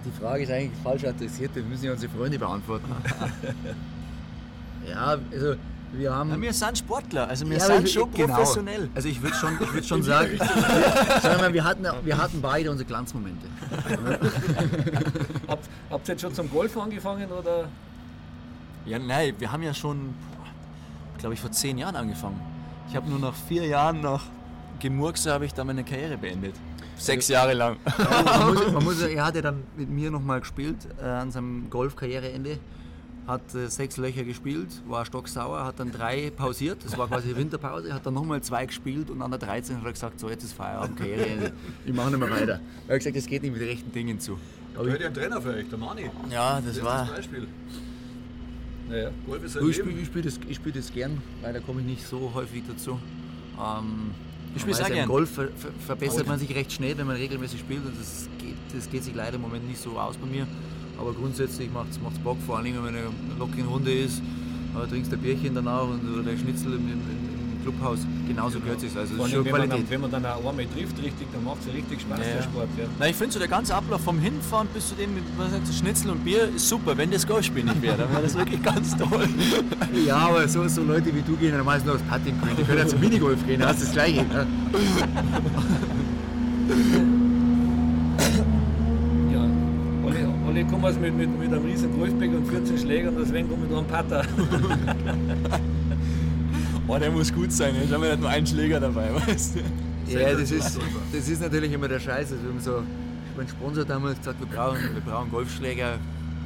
Die Frage ist eigentlich falsch adressiert, das müssen ja unsere Freunde beantworten. [laughs] ja, also wir haben. Ja, wir sind Sportler, also wir ja, sind schon genau. professionell. Also ich würde schon, ich würd schon [laughs] sagen, sagen wir, wir, hatten, wir hatten beide unsere Glanzmomente. [laughs] habt, habt ihr jetzt schon zum Golf angefangen oder? Ja, nein, wir haben ja schon, glaube ich, vor zehn Jahren angefangen. Ich habe nur nach vier Jahren nach Gemurkse habe ich dann meine Karriere beendet. Sechs Jahre lang. man muss, man muss, [laughs] er hat ja dann mit mir nochmal gespielt äh, an seinem Golfkarriereende. Hat äh, sechs Löcher gespielt, war stocksauer, hat dann drei pausiert, das war quasi Winterpause, hat dann nochmal zwei gespielt und an der 13 hat er gesagt, so jetzt ist Feierabend, Karriere, [laughs] ich mache nicht mehr weiter. Er hat gesagt, es geht nicht mit rechten Dingen zu. Aber ich ein Trainer für euch, der Mani. Ja, das, das war... Das Beispiel. Naja. Golf ist ich spiele spiel das, spiel das gern, weil da komme ich nicht so häufig dazu. Ähm, ich spiele sehr gern. Golf ver ver verbessert man sich recht schnell, wenn man regelmäßig spielt und das geht, das geht sich leider im Moment nicht so aus bei mir. Aber grundsätzlich macht es Bock, vor allem wenn eine lockere Runde ist, äh, trinkst ein Bierchen danach und, oder ein Schnitzel im, im, im Clubhaus. Genauso genau. gehört es Also wenn, Qualität. Man, wenn man dann auch einmal trifft, richtig, dann macht es ja richtig Spaß, ja. der Sport. Ja. Nein, ich finde so der ganze Ablauf vom Hinfahren bis zu dem, was sagt, Schnitzel und Bier ist super. Wenn das Golfspiel nicht wäre, dann wäre das wirklich ganz toll. ja, aber so, so Leute wie du gehen dann meistens nur aufs Putting Die können ja zum Minigolf gehen, das ist das Gleiche. Ne? [laughs] alle kommen mit, mit, mit einem riesen Golfbag und 14 Schlägern und deswegen kommen mit einem Putter. [laughs] oh, der muss gut sein, jetzt haben wir nicht nur einen Schläger dabei, [laughs] weißt du? Ja, das ist, das ist natürlich immer der Scheiß. Also wir haben so, mein Sponsor damals gesagt, wir brauchen, wir brauchen Golfschläger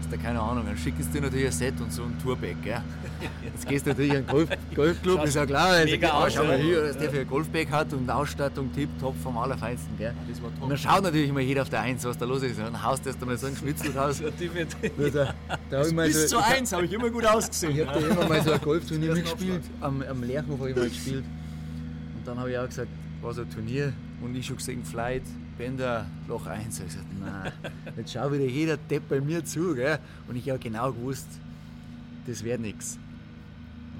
da keine Ahnung, dann schicken sie dir natürlich ein Set und so ein Tourbag. Gell? [laughs] Jetzt gehst du natürlich in einen Golf, Golfclub, ist ja klar, also, oh, schau mal hier, dass der für ein Golfbag hat und Ausstattung tipptopp vom Allerfeinsten. Gell? Und dann schaut natürlich immer jeder auf der Eins, was da los ist. Und dann haust du erst einmal so einen Schnitzel raus. [laughs] da, da Bis so, zu eins habe ich immer gut ausgesehen. Ich habe da immer mal so ein Golfturnier [laughs] mitgespielt, am, am Lerchenhof habe ich mal gespielt. Und dann habe ich auch gesagt, war so ein Turnier und ich schon gesehen, Flight, Bänder, Loch 1. Ich gesagt, nein, jetzt schau wieder jeder Depp bei mir zu. Gell? Und ich habe genau gewusst, das wäre nichts.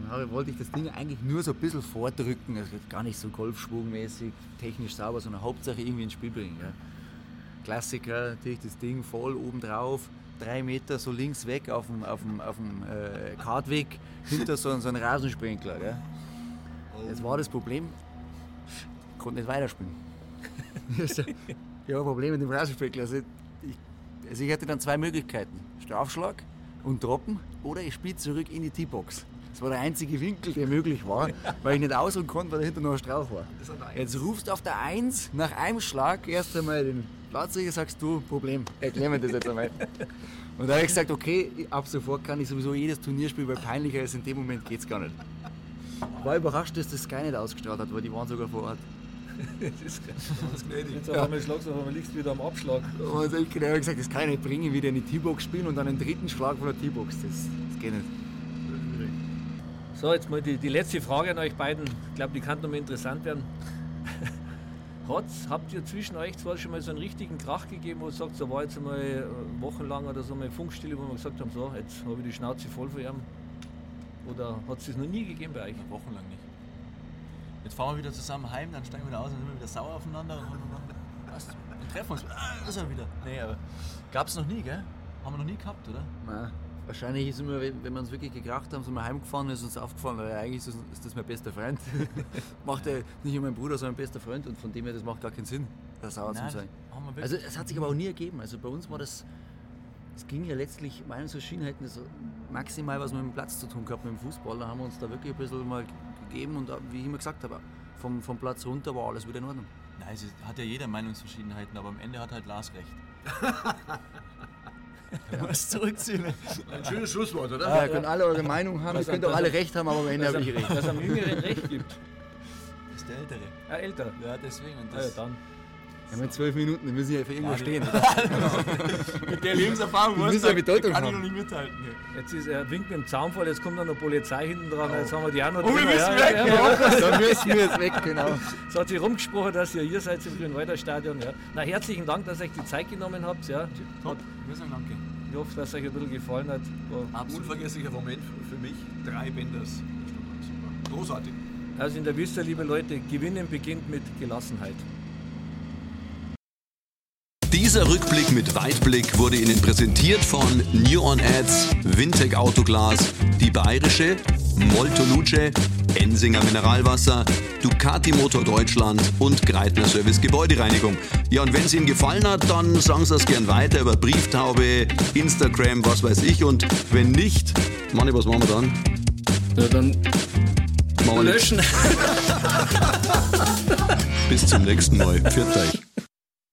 Dann wollte ich das Ding eigentlich nur so ein bisschen vordrücken, also gar nicht so golfschwungmäßig, technisch sauber, sondern Hauptsache irgendwie ins Spiel bringen. Gell? Klassiker, natürlich das Ding voll oben drauf, drei Meter so links weg auf dem, auf dem, auf dem äh, Kartweg, hinter so, so einem Rasensprinkler. Gell? Jetzt war das Problem, ich konnte nicht weiterspielen. Ich habe ein Problem mit dem Rasenspiegel. Also ich, also ich hatte dann zwei Möglichkeiten: Strafschlag und Droppen oder ich spiele zurück in die T-Box. Das war der einzige Winkel, der möglich war, [laughs] weil ich nicht ausholen konnte, weil dahinter noch ein Strauch war. Jetzt rufst du auf der 1 nach einem Schlag erst einmal den Platzrichter, sagst du, Problem, erklär mir das jetzt einmal. [laughs] Und da habe ich gesagt, okay, ab sofort kann ich sowieso jedes Turnier spielen, weil peinlicher ist in dem Moment geht es gar nicht. Ich war überrascht, dass das gar nicht ausgestrahlt hat, weil die waren sogar vor Ort das ist ganz gnädig. Jetzt auf einmal schlagst du, auf einmal liegst wieder am Abschlag. Und ich habe gesagt, das kann ich nicht bringen, wieder eine T-Box spielen und dann einen dritten Schlag von der T-Box. Das, das geht nicht. So, jetzt mal die, die letzte Frage an euch beiden. Ich glaube, die kann noch mal interessant werden. [laughs] Hat's, habt ihr zwischen euch zwar schon mal so einen richtigen Krach gegeben, wo ihr sagt, da war jetzt einmal äh, wochenlang oder so mal Funkstille, wo wir gesagt haben, so, jetzt habe ich die Schnauze voll von ihm? Oder hat es das noch nie gegeben bei euch? Wochenlang nicht. Jetzt fahren wir wieder zusammen heim, dann steigen wir wieder aus und sind wir wieder sauer aufeinander und, und, und, was, und treffen uns. Ah, ist er wieder. Nee, aber gab es noch nie, gell? Haben wir noch nie gehabt, oder? Nein. Wahrscheinlich ist immer, wenn wir uns wirklich gekracht haben, sind wir heimgefahren, ist uns aufgefallen, weil eigentlich ist das mein bester Freund. [laughs] macht er nicht nur mein Bruder, sondern mein bester Freund und von dem her, das macht gar keinen Sinn, da sauer zu sein. Also es hat sich aber auch nie ergeben. Also bei uns war das, es ging ja letztlich, meinen Verschiedenheiten, das maximal was mit dem Platz zu tun gehabt, mit dem Fußball. Da haben wir uns da wirklich ein bisschen mal gegeben und wie ich immer gesagt habe, vom, vom Platz runter war alles wieder in Ordnung. Nein, es hat ja jeder Meinungsverschiedenheiten, aber am Ende hat halt Lars recht. [laughs] Man es zurückziehen. Ein schönes Schlusswort, oder? Ja, ihr könnt alle eure Meinung haben, ihr könnt auch alle recht haben, aber am Ende habe ich recht. Dass es am Jüngeren recht gibt. [laughs] Das ist der Ältere. Ja, älter. Ja, deswegen. Und das ja, dann. Wir haben zwölf Minuten, wir müssen ja für irgendwo ja, stehen. [laughs] mit der Lebenserfahrung muss ja Bedeutung kann haben. ich noch nicht mithalten. Jetzt ist er winkt mit dem Zaunfall, jetzt kommt dann noch Polizei hinten dran, oh. jetzt haben wir die auch noch oh, wir müssen ja, weg! Ja, ja, Dann müssen wir jetzt weg, genau. Es hat sich rumgesprochen, dass ihr hier seid im Grünwalder-Stadion. Ja. Na, herzlichen Dank, dass ihr euch die Zeit genommen habt. Ja. Top, wir sagen danke. Ich hoffe, dass es euch ein bisschen gefallen hat. War Unvergesslicher Moment für mich. Drei Bänders. Großartig. Also in der Wüste, liebe Leute, Gewinnen beginnt mit Gelassenheit. Dieser Rückblick mit Weitblick wurde Ihnen präsentiert von New On Ads, Wintec Autoglas, die Bayerische, Molto Luce, Ensinger Mineralwasser, Ducati Motor Deutschland und Greitner Service Gebäudereinigung. Ja, und wenn es Ihnen gefallen hat, dann sagen Sie das gern weiter über Brieftaube, Instagram, was weiß ich. Und wenn nicht, Manni, was machen wir dann? Ja, dann machen wir löschen. [laughs] Bis zum nächsten Mal. Pfiat euch.